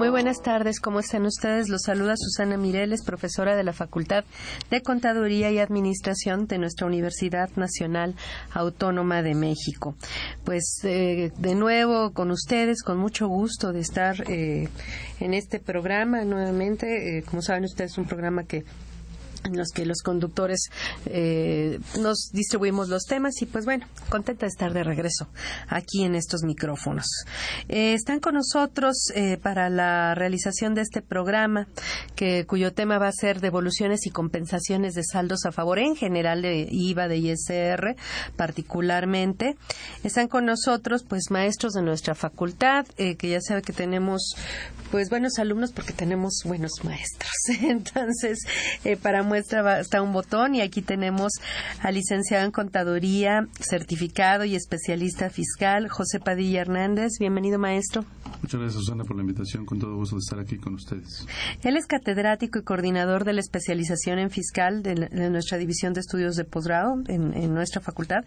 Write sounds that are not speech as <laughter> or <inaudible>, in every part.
Muy buenas tardes, ¿cómo están ustedes? Los saluda Susana Mireles, profesora de la Facultad de Contaduría y Administración de nuestra Universidad Nacional Autónoma de México. Pues eh, de nuevo con ustedes, con mucho gusto de estar eh, en este programa nuevamente. Eh, como saben ustedes, es un programa que en los que los conductores eh, nos distribuimos los temas y pues bueno, contenta de estar de regreso aquí en estos micrófonos. Eh, están con nosotros eh, para la realización de este programa que cuyo tema va a ser devoluciones y compensaciones de saldos a favor en general de IVA, de ISR particularmente. Están con nosotros pues maestros de nuestra facultad que ya sabe que tenemos pues buenos alumnos porque tenemos buenos maestros. <laughs> Entonces, para muestra está un botón y aquí tenemos al licenciado en Contaduría, certificado y especialista fiscal, José Padilla Hernández. Bienvenido, maestro. Muchas gracias, Susana, por la invitación. Con todo gusto de estar aquí con ustedes. Él es catedrático y coordinador de la especialización en fiscal de, nuestra división de estudios de posgrado en, nuestra facultad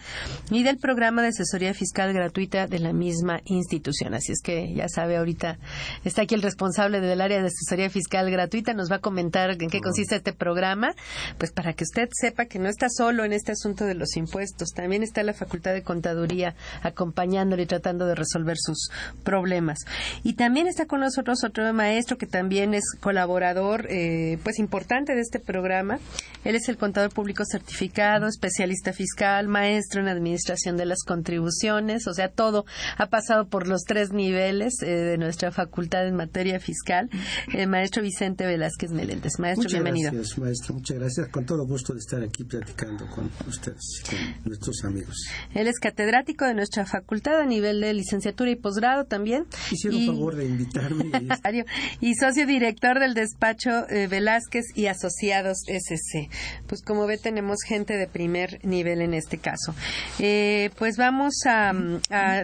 y del programa de asesoría fiscal gratuita de la misma institución. Así es que ya sabe, ahorita está aquí el responsable del área de asesoría fiscal gratuita. Nos va a comentar en qué consiste este programa pues para que usted sepa que no está solo en este asunto de los impuestos, también está la Facultad de Contaduría acompañándole y tratando de resolver sus problemas. Y también está con nosotros otro maestro que también es colaborador eh, pues importante de este programa. Él es el contador público certificado, especialista fiscal, maestro en administración de las contribuciones, o sea, todo ha pasado por los tres niveles eh, de nuestra facultad en materia fiscal. El maestro Vicente Velázquez Meléndez. Maestro, bienvenido. Gracias, maestro. Muchas gracias. Con todo gusto de estar aquí platicando con ustedes con nuestros amigos. Él es catedrático de nuestra facultad a nivel de licenciatura y posgrado también. Hicieron y... favor de invitarme. <laughs> y socio director del despacho eh, Velázquez y Asociados SC. Pues como ve tenemos gente de primer nivel en este caso. Eh, pues vamos a,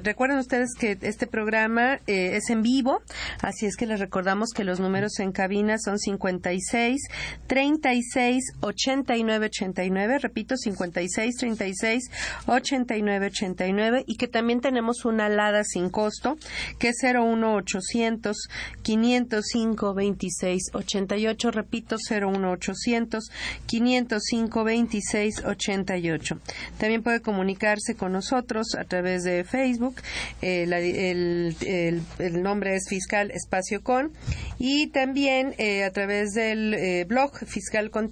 Recuerden ustedes que este programa eh, es en vivo, así es que les recordamos que los números en cabina son 56 36 89 89, repito 56 36 89 89 y que también tenemos una alada sin costo que es 01800 505 26 88, repito 01800 505 26 88. También puede comunicarse con nosotros a través de Facebook, eh, el, nombre es Fiscal Espacio Con y también eh, a través del eh, blog Fiscal con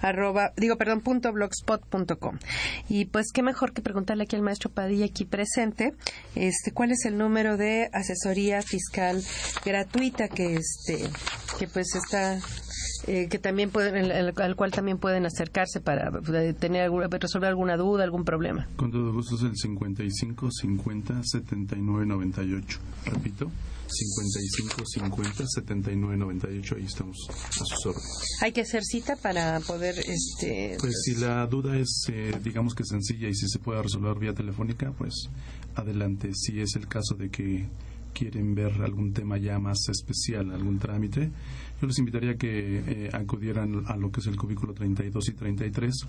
Arroba, digo, perdón, punto blogspot.com. Y pues qué mejor que preguntarle aquí al maestro Padilla aquí presente, este, cuál es el número de asesoría fiscal gratuita que este, que pues está eh, que también pueden, al, cual también pueden acercarse para eh, tener resolver alguna duda, algún problema. Con todo gusto es el 55 50 79 98. Repito, 55 50 79 98 ahí estamos a sus órdenes. Hay que hacer cita para poder este Pues si la duda es eh, digamos que sencilla y si se puede resolver vía telefónica, pues adelante. Si es el caso de que quieren ver algún tema ya más especial, algún trámite, yo les invitaría que eh, acudieran a lo que es el cubículo 32 y 33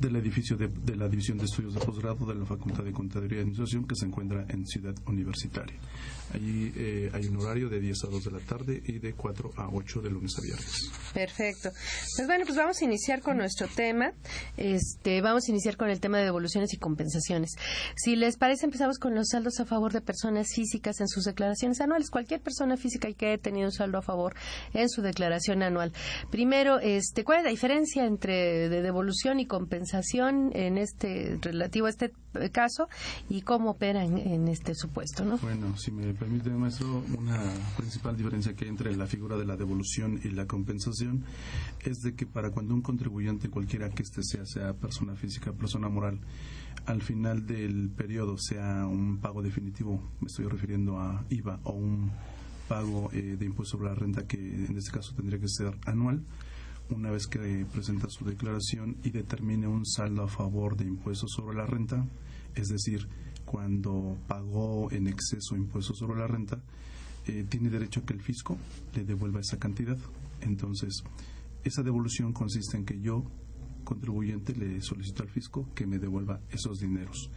del edificio de, la División de Estudios de Posgrado de la Facultad de Contaduría y Administración que se encuentra en Ciudad Universitaria. Allí eh, hay un horario de 10 a 2 de la tarde y de 4 a 8 de lunes a viernes. Perfecto. Pues bueno, pues vamos a iniciar con nuestro tema. Este, vamos a iniciar con el tema de devoluciones y compensaciones. Si les parece, empezamos con los saldos a favor de personas físicas en sus declaraciones anuales. Cualquier persona física que haya tenido un saldo a favor en su declaración anual. Primero, este, ¿cuál es la diferencia entre de devolución y compensación en este relativo a este caso y cómo opera en, este supuesto, ¿no? Bueno, si me permite, maestro, una principal diferencia que hay entre la figura de la devolución y la compensación es de que para cuando un contribuyente, cualquiera que éste sea, sea persona física, persona moral, al final del periodo sea un pago definitivo, me estoy refiriendo a IVA o un pago eh, de impuesto sobre la renta que en este caso tendría que ser anual, una vez que presenta su declaración y determine un saldo a favor de impuestos sobre la renta, es decir, cuando pagó en exceso impuestos sobre la renta, eh, tiene derecho a que el fisco le devuelva esa cantidad. Entonces, esa devolución consiste en que yo, contribuyente, le solicito al fisco que me devuelva esos dineros.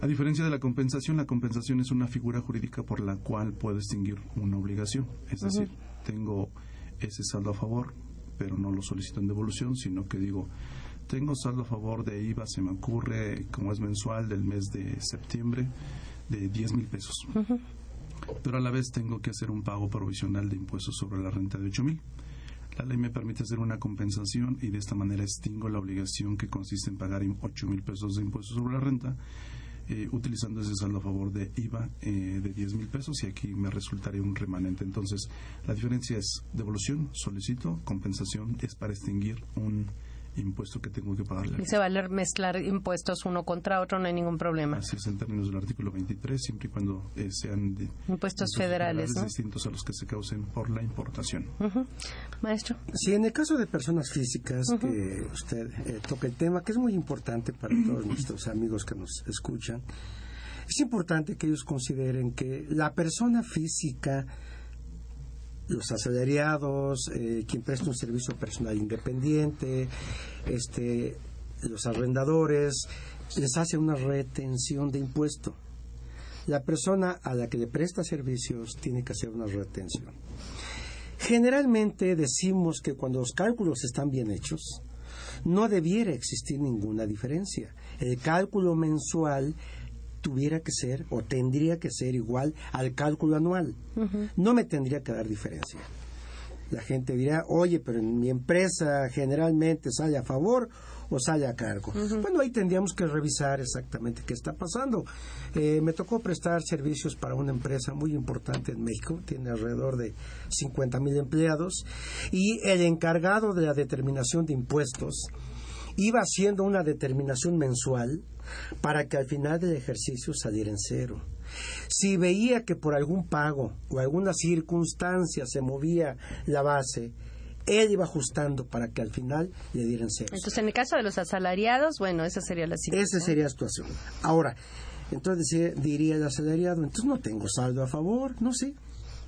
A diferencia de la compensación, la compensación es una figura jurídica por la cual puedo extinguir una obligación. Es decir, tengo ese saldo a favor, pero no lo solicito en devolución, sino que digo, tengo saldo a favor de IVA, se me ocurre, como es mensual, del mes de septiembre, de 10 mil pesos. Pero a la vez tengo que hacer un pago provisional de impuestos sobre la renta de 8 mil. La ley me permite hacer una compensación y de esta manera extingo la obligación que consiste en pagar 8 mil pesos de impuestos sobre la renta eh, utilizando ese saldo a favor de IVA eh, de 10 mil pesos y aquí me resultaría un remanente. Entonces, la diferencia es devolución, solicito, compensación es para extinguir un impuesto que tengo que pagarle. Y se vale mezclar impuestos uno contra otro, no hay ningún problema. Así es, en términos del artículo 23, siempre y cuando eh, sean de, impuestos, federales, distintos a los que se causen por la importación. Maestro. Sí, en el caso de personas físicas, que usted eh, toca el tema, que es muy importante para <clears throat> todos nuestros amigos que nos escuchan, es importante que ellos consideren que la persona física los asalariados, eh, quien presta un servicio personal independiente, este, los arrendadores, les hace una retención de impuesto. La persona a la que le presta servicios tiene que hacer una retención. Generalmente decimos que cuando los cálculos están bien hechos, no debiera existir ninguna diferencia. El cálculo mensual tuviera que ser o tendría que ser igual al cálculo anual. No me tendría que dar diferencia. La gente dirá, oye, pero en mi empresa generalmente sale a favor o sale a cargo. Bueno, ahí tendríamos que revisar exactamente qué está pasando. Eh, me tocó prestar servicios para una empresa muy importante en México, tiene alrededor de 50 mil empleados, y el encargado de la determinación de impuestos iba haciendo una determinación mensual para que al final del ejercicio saliera en cero. Si veía que por algún pago o alguna circunstancia se movía la base, él iba ajustando para que al final le dieran cero. Entonces, en el caso de los asalariados, bueno, esa sería la situación. Esa sería la situación. Ahora, entonces diría el asalariado, entonces no tengo saldo a favor, no sé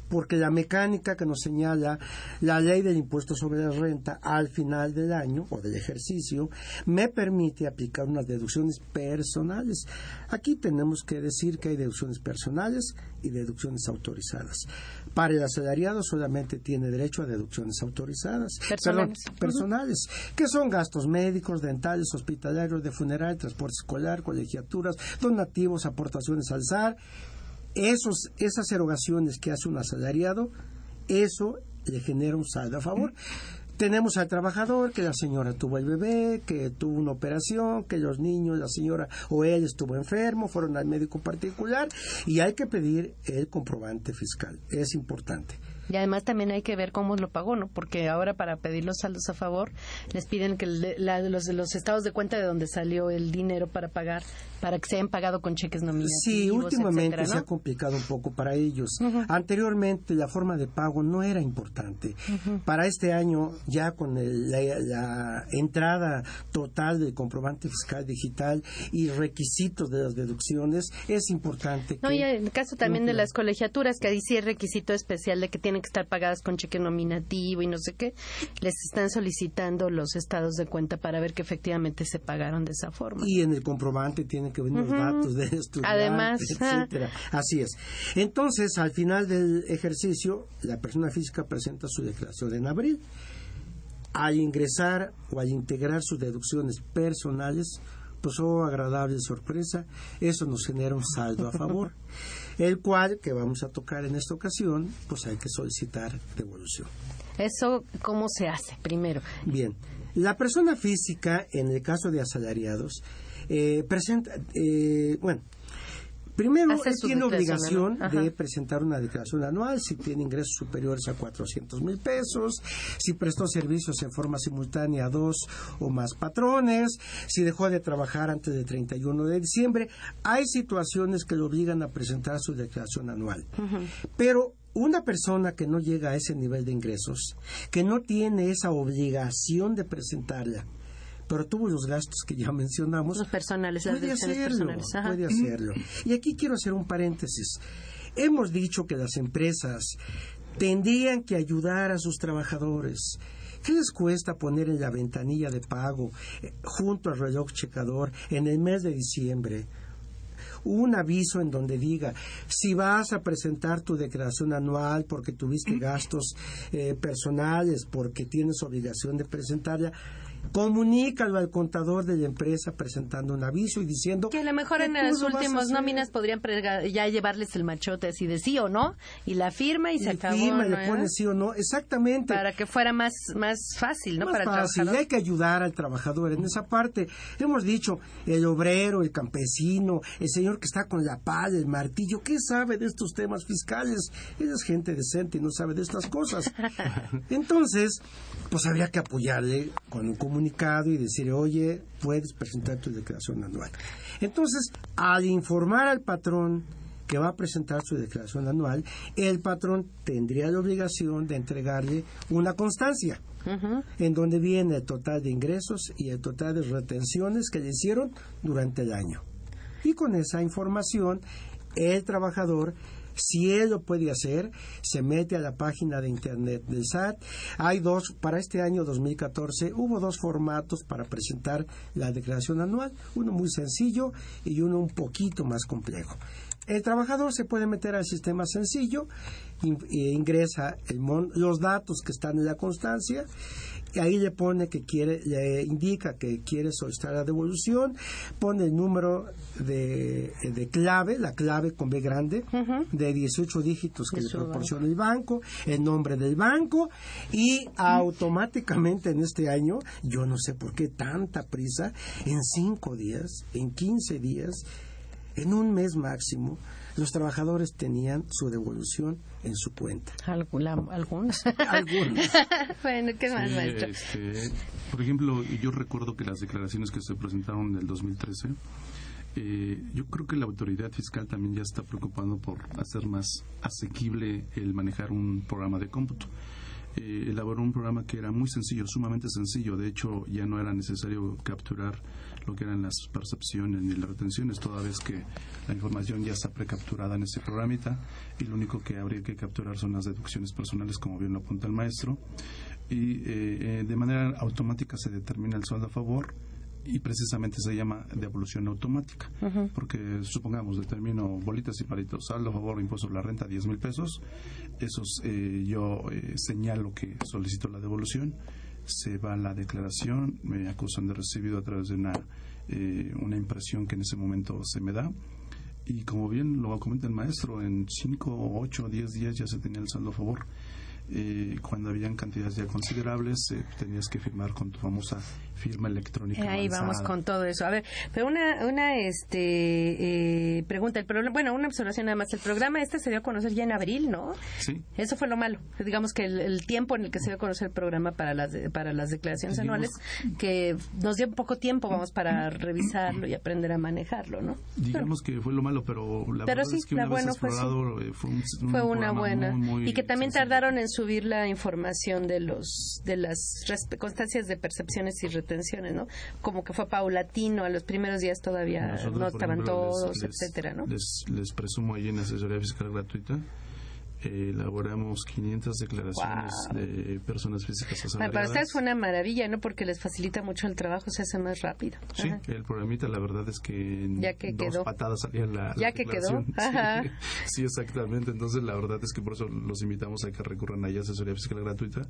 porque la mecánica que nos señala la ley del impuesto sobre la renta al final del año o del ejercicio me permite aplicar unas deducciones personales. Aquí tenemos que decir que hay deducciones personales y deducciones autorizadas. Para el asalariado solamente tiene derecho a deducciones autorizadas, personales, personales que son gastos médicos, dentales, hospitalarios, de funeral, transporte escolar, colegiaturas, donativos, aportaciones al SAR, esos, esas erogaciones que hace un asalariado, eso le genera un saldo a favor. Tenemos al trabajador que la señora tuvo el bebé, que tuvo una operación, que los niños, la señora o él estuvo enfermo, fueron al médico particular y hay que pedir el comprobante fiscal. Es importante. Y además también hay que ver cómo lo pagó, ¿no? Porque ahora para pedir los saldos a favor les piden que los, los estados de cuenta de donde salió el dinero para pagar, para que se hayan pagado con cheques nominativos. Sí, últimamente se ha complicado un poco para ellos. Anteriormente la forma de pago no era importante. Para este año, ya con la, entrada total del comprobante fiscal digital y requisitos de las deducciones, es importante. No, y en el caso también de las colegiaturas, que ahí sí es requisito especial de que tienen que estar pagadas con cheque nominativo y no sé qué, les están solicitando los estados de cuenta para ver que efectivamente se pagaron de esa forma. Y en el comprobante tienen que venir los datos de estudiantes, Además, <laughs> etcétera. Así es. Entonces, al final del ejercicio, la persona física presenta su declaración en abril. Al ingresar o al integrar sus deducciones personales, pues oh, agradable sorpresa, eso nos genera un saldo a favor. <laughs> el cual, que vamos a tocar en esta ocasión, pues hay que solicitar devolución. ¿Eso cómo se hace primero? Bien, la persona física, en el caso de asalariados, eh, presenta, eh, bueno, Primero, él tiene obligación de presentar una declaración anual si tiene ingresos superiores a 400 mil pesos, si prestó servicios en forma simultánea a dos o más patrones, si dejó de trabajar antes del 31 de diciembre. Hay situaciones que le obligan a presentar su declaración anual. Pero una persona que no llega a ese nivel de ingresos, que no tiene esa obligación de presentarla, pero tuvo los gastos que ya mencionamos, los personales, las puede hacerlo, personales. puede hacerlo. Y aquí quiero hacer un paréntesis. Hemos dicho que las empresas tendrían que ayudar a sus trabajadores. ¿Qué les cuesta poner en la ventanilla de pago, eh, junto al reloj checador, en el mes de diciembre, un aviso en donde diga si vas a presentar tu declaración anual porque tuviste <clears throat> gastos eh, personales, porque tienes obligación de presentarla, comunícalo al contador de la empresa presentando un aviso y diciendo que a lo mejor en las últimas nóminas podrían ya llevarles el machote así de sí o no y la firma y, se acabó firma y le pone sí o no exactamente. Para que fuera más más fácil no más para fácil y hay que ayudar al trabajador en esa parte. Hemos dicho el obrero el campesino el señor que está con la pala el martillo qué sabe de estos temas fiscales él es gente decente y no sabe de estas cosas. <laughs> Entonces pues habría que apoyarle con un comunicado y decir, oye, puedes presentar tu declaración anual. Entonces, al informar al patrón que va a presentar su declaración anual, el patrón tendría la obligación de entregarle una constancia en donde viene el total de ingresos y el total de retenciones que le hicieron durante el año. Y con esa información, el trabajador si él lo puede hacer, se mete a la página de internet del SAT. Hay dos, para este año 2014, hubo dos formatos para presentar la declaración anual, uno muy sencillo y uno un poquito más complejo. El trabajador se puede meter al sistema sencillo, e ingresa los datos que están en la constancia ahí le pone que quiere, le indica que quiere solicitar la devolución, pone el número de, clave, la clave con B grande, de 18 dígitos que le proporciona el banco, el nombre del banco y automáticamente en este año, yo no sé por qué tanta prisa, en 5 días, en 15 días, en un mes máximo, los trabajadores tenían su devolución en su cuenta. algunos. algunos. <laughs> bueno, ¿qué más, este, por ejemplo, yo recuerdo que las declaraciones que se presentaron en el 2013, eh, yo creo que la autoridad fiscal también ya está preocupando por hacer más asequible el manejar un programa de cómputo. Eh, elaboró un programa que era muy sencillo, sumamente sencillo. De hecho, ya no era necesario capturar lo que eran las percepciones ni las retenciones, toda vez que la información ya está precapturada en ese programita y lo único que habría que capturar son las deducciones personales, como bien lo apunta el maestro, y eh, eh, de manera automática se determina el sueldo a favor y precisamente se llama devolución automática, porque supongamos determino bolitas y palitos, saldo a favor, impuesto sobre la renta, 10 mil pesos, esos eh, yo señalo que solicito la devolución se va la declaración, me acusan de recibido a través de una, eh, una impresión que en ese momento se me da. Y como bien lo comenta el maestro, en 5, 8, 10 días ya se tenía el saldo a favor. Eh, cuando habían cantidades ya considerables, eh, tenías que firmar con tu famosa firma electrónica. Ahí vamos con todo eso. A ver, pero una, una este, eh, pregunta, el problema, bueno, una observación nada más. El programa este se dio a conocer ya en abril, ¿no? Sí. Eso fue lo malo. Digamos que el, tiempo en el que se dio a conocer el programa para las, para las declaraciones anuales, que nos dio poco tiempo, vamos, para revisarlo y aprender a manejarlo, ¿no? Digamos que fue lo malo, pero la verdad es que una vez explorado, fue, fue, un, fue una buena. y que también tardaron en subir la información de los de las constancias de percepciones y retenciones, ¿no? Como que fue paulatino, a los primeros días todavía no estaban todos, etcétera, ¿no? Les, les presumo ahí en asesoría fiscal gratuita elaboramos 500 declaraciones de personas físicas asalariadas. Para ustedes fue una maravilla, ¿no? Porque les facilita mucho el trabajo, se hace más rápido. Sí, el programita, la verdad es que en dos patadas salía la, Ya que quedó. <laughs> Sí, exactamente. Entonces, la verdad es que por eso los invitamos a que recurran ahí a asesoría fiscal gratuita.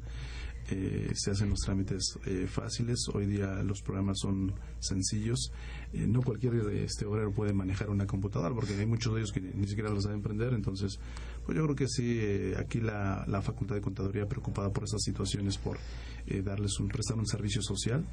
Eh, se hacen los trámites eh, fáciles. Hoy día los programas son sencillos. Eh, no cualquier este obrero puede manejar una computadora porque hay muchos de ellos que ni siquiera lo saben prender. Entonces, pues yo creo que sí, eh, aquí la, la Facultad de Contaduría preocupada por estas situaciones, por eh, darles un, prestar un servicio social,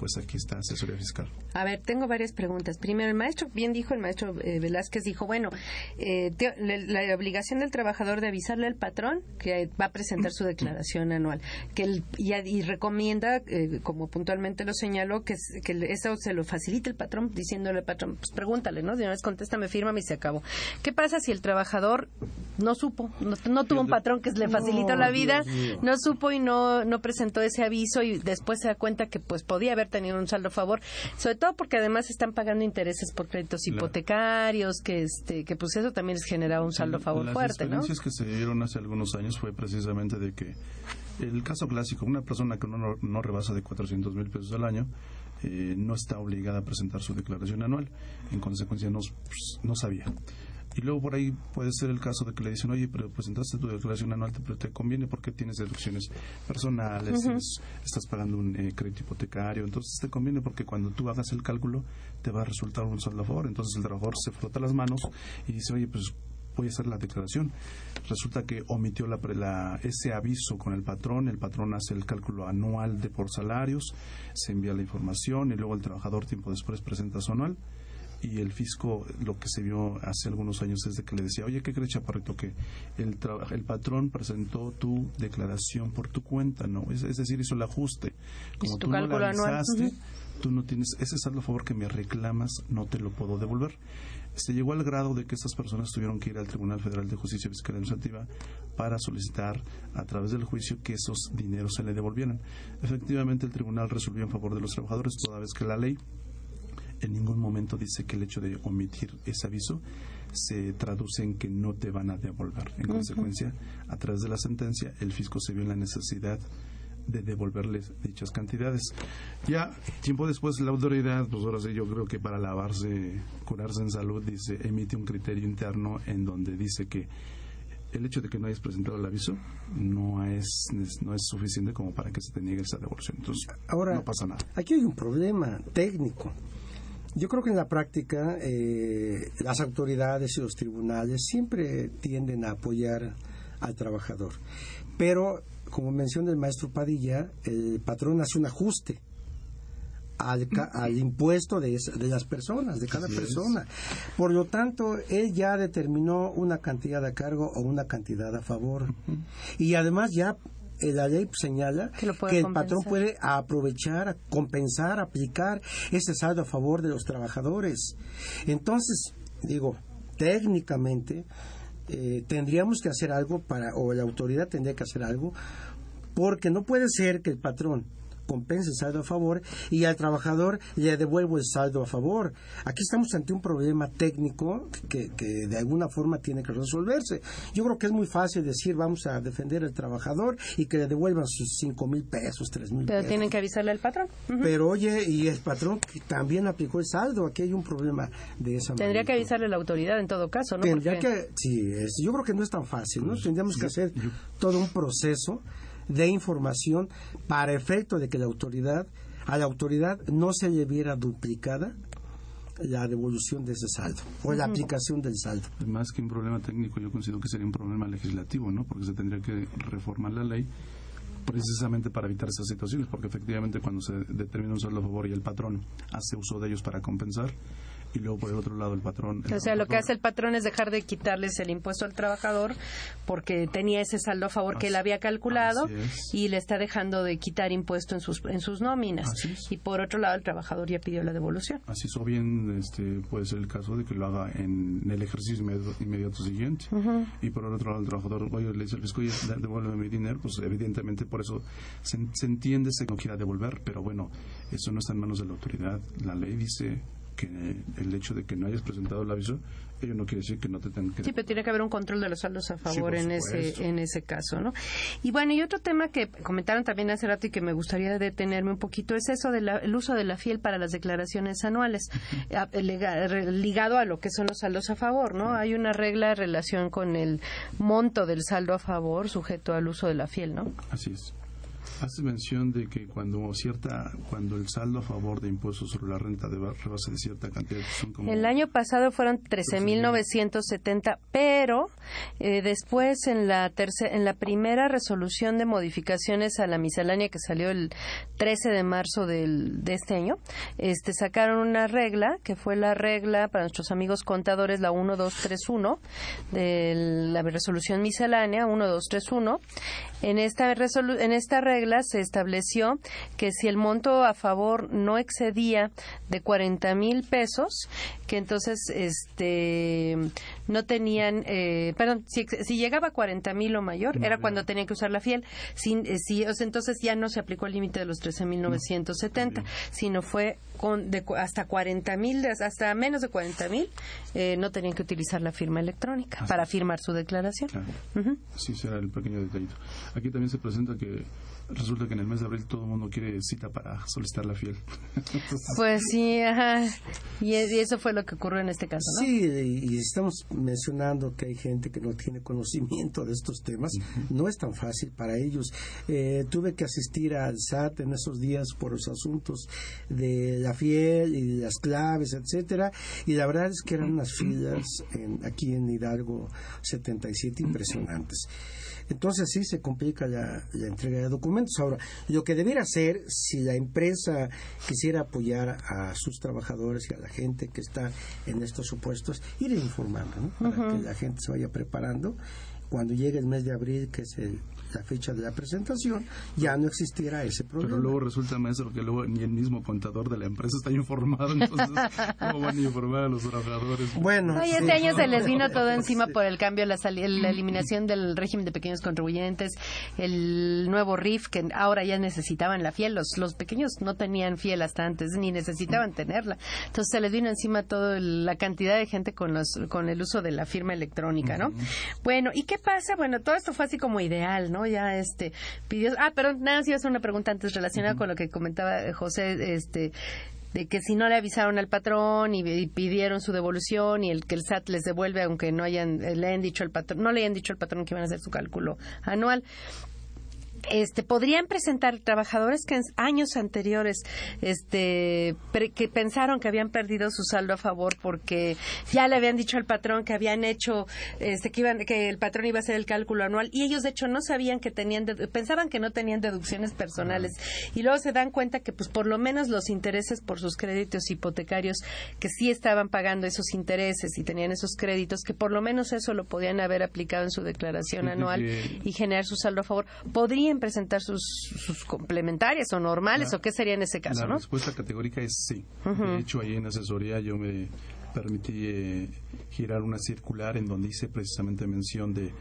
pues aquí está asesoría fiscal. A ver, tengo varias preguntas. Primero, el maestro, bien dijo el maestro eh, Velázquez, dijo, bueno, eh, la, obligación del trabajador de avisarle al patrón que va a presentar su declaración anual, que el y, recomienda, eh, como puntualmente lo señaló, que, que eso se lo facilite el patrón, diciéndole al patrón, pues pregúntale, ¿no? De una vez contéstame, firma y se acabó. ¿Qué pasa si el trabajador no supo, no, tuvo un patrón que le facilitó la vida, no supo y no, no presentó ese aviso y después se da cuenta que pues podía haber tenido un saldo a favor, sobre todo porque además están pagando intereses por créditos hipotecarios, que este que pues eso también les generaba un saldo a favor fuerte, ¿no? Las experiencias que se dieron hace algunos años fue precisamente de que el caso clásico, una persona que no, no rebasa de 400 mil pesos al año, eh, no está obligada a presentar su declaración anual. En consecuencia, no, pues, no sabía. Y luego por ahí puede ser el caso de que le dicen, oye, pero presentaste tu declaración anual, pero te conviene porque tienes deducciones personales, estás pagando un eh, crédito hipotecario, entonces te conviene porque cuando tú hagas el cálculo te va a resultar un saldo a favor. Entonces el trabajador se frota las manos y dice, oye, pues voy a hacer la declaración. Resulta que omitió la, ese aviso con el patrón, el patrón hace el cálculo anual de por salarios, se envía la información y luego el trabajador tiempo después presenta su anual y el fisco lo que se vio hace algunos años es de que le decía, oye, ¿qué crees, Chaparrito? Que el, el patrón presentó tu declaración por tu cuenta, ¿no? Es, decir, hizo el ajuste. Como tú no la avisaste, tú no tienes ese saldo a favor que me reclamas, no te lo puedo devolver. Se llegó al grado de que estas personas tuvieron que ir al Tribunal Federal de Justicia Fiscal Administrativa para solicitar a través del juicio que esos dineros se le devolvieran. Efectivamente, el tribunal resolvió en favor de los trabajadores, toda vez que la ley en ningún momento dice que el hecho de omitir ese aviso se traduce en que no te van a devolver. En consecuencia, a través de la sentencia, el fisco se vio en la necesidad de devolverles dichas cantidades. Ya tiempo después la autoridad, pues ahora sí yo creo que para lavarse, curarse en salud, dice, emite un criterio interno en donde dice que el hecho de que no hayas presentado el aviso no es, no es suficiente como para que se te niegue esa devolución. Entonces, Ahora, no pasa nada. Aquí hay un problema técnico. Yo creo que en la práctica eh, las autoridades y los tribunales siempre tienden a apoyar al trabajador. Pero, como menciona el maestro Padilla, el patrón hace un ajuste al, impuesto de, las personas, de cada persona. Por lo tanto, él ya determinó una cantidad a cargo o una cantidad a favor. Y además ya la ley señala que, el patrón puede aprovechar, compensar, aplicar ese saldo a favor de los trabajadores. Entonces, digo, técnicamente eh, tendríamos que hacer algo para, o la autoridad tendría que hacer algo, porque no puede ser que el patrón compense el saldo a favor y al trabajador le devuelvo el saldo a favor. Aquí estamos ante un problema técnico que, de alguna forma tiene que resolverse. Yo creo que es muy fácil decir vamos a defender al trabajador y que le devuelvan sus cinco mil pesos, tres mil pesos. Pero tienen que avisarle al patrón. Pero oye, y el patrón también aplicó el saldo, aquí hay un problema de esa Tendría que avisarle a la autoridad en todo caso, ¿no? Tendría que, sí, yo creo que no es tan fácil, ¿no? Pues, Tendríamos que hacer todo un proceso de información para efecto de que la autoridad, a la autoridad no se le viera duplicada la devolución de ese saldo o la aplicación del saldo. Más que un problema técnico, yo considero que sería un problema legislativo, ¿no? Porque se tendría que reformar la ley precisamente para evitar esas situaciones, porque efectivamente cuando se determina un saldo a favor y el patrón hace uso de ellos para compensar, y luego por el otro lado el patrón. o sea, lo que hace el patrón es dejar de quitarles el impuesto al trabajador porque tenía ese saldo a favor que él había calculado y le está dejando de quitar impuesto en sus en sus nóminas. Y por otro lado el trabajador ya pidió la devolución. Así es, o bien este, puede ser el caso de que lo haga en el ejercicio inmediato, siguiente. Y por otro lado el trabajador, oye, le dice al fisco, devuélveme mi dinero, pues evidentemente por eso se, se entiende que no quiera devolver, pero bueno, eso no está en manos de la autoridad. La ley dice que el hecho de que no hayas presentado el aviso, ello no quiere decir que no te tengan que... Sí, pero tiene que haber un control de los saldos a favor en ese en ese caso, ¿no? Y bueno, y otro tema que comentaron también hace rato y que me gustaría detenerme un poquito es eso del uso de la fiel para las declaraciones anuales, <laughs> ligado a lo que son los saldos a favor, ¿no? Hay una regla de relación con el monto del saldo a favor sujeto al uso de la fiel, ¿no? Así es. Hace mención de que cuando cierta cuando el saldo a favor de impuestos sobre la renta de rebase de cierta cantidad son el año pasado fueron 13.970 pero eh, después en la en la primera resolución de modificaciones a la miscelánea que salió el 13 de marzo del, de este año este sacaron una regla que fue la regla para nuestros amigos contadores la 1231 de la resolución miscelánea 1231 en esta en esta regla se estableció que si el monto a favor no excedía de 40 mil pesos, que entonces este no tenían, eh, perdón, si, si, llegaba a 40 mil o mayor, era cuando tenían que usar la fiel. Sin, eh, si, entonces ya no se aplicó el límite de los 13.970, sino fue con de, hasta 40 mil, hasta menos de 40 mil, eh, no tenían que utilizar la firma electrónica para firmar su declaración. Claro. Sí, será el pequeño detallito. Aquí también se presenta que resulta que en el mes de abril todo el mundo quiere cita para solicitar la fiel. <laughs> pues sí, ajá. Y, eso fue lo que ocurrió en este caso, ¿no? Sí, y estamos mencionando que hay gente que no tiene conocimiento de estos temas. No es tan fácil para ellos. Eh, tuve que asistir al SAT en esos días por los asuntos de la fiel y las claves, etcétera. Y la verdad es que eran unas filas en, aquí en Hidalgo 77 impresionantes. Entonces sí se complica la, entrega de documentos. Ahora, lo que debiera hacer si la empresa quisiera apoyar a sus trabajadores y a la gente que está en estos supuestos, ir informando, ¿no? Para que la gente se vaya preparando. Cuando llegue el mes de abril, que es el la fecha de la presentación, ya no existiera ese problema. Pero luego resulta, maestro, que luego ni el mismo contador de la empresa está informado, entonces, ¿cómo van a informar a los trabajadores? Bueno, este año se les vino <laughs> todo encima por el cambio, la, la eliminación del régimen de pequeños contribuyentes, el nuevo RIF, que ahora ya necesitaban la fiel, los, los pequeños no tenían fiel hasta antes, ni necesitaban tenerla. Entonces se les vino encima toda la cantidad de gente con, los, con el uso de la firma electrónica, ¿no? Bueno, ¿y qué pasa? Bueno, todo esto fue así como ideal, ¿no? Ya este pidió. Ah, perdón, nada, a hacer una pregunta antes relacionada con lo que comentaba José, este de que si no le avisaron al patrón y, pidieron su devolución y el que el SAT les devuelve aunque no hayan le hayan dicho al patrón no le hayan dicho al patrón que iban a hacer su cálculo anual este podrían presentar trabajadores que en años anteriores este que pensaron que habían perdido su saldo a favor porque ya le habían dicho al patrón que habían hecho este que iban que el patrón iba a hacer el cálculo anual y ellos de hecho no sabían que tenían pensaban que no tenían deducciones personales y luego se dan cuenta que pues por lo menos los intereses por sus créditos hipotecarios que sí estaban pagando esos intereses y tenían esos créditos que por lo menos eso lo podían haber aplicado en su declaración anual y generar su saldo a favor podrían presentar sus, complementarias o normales o qué sería en ese caso, la respuesta categórica es sí. De hecho, ahí en asesoría yo me permití eh, girar una circular en donde hice precisamente mención de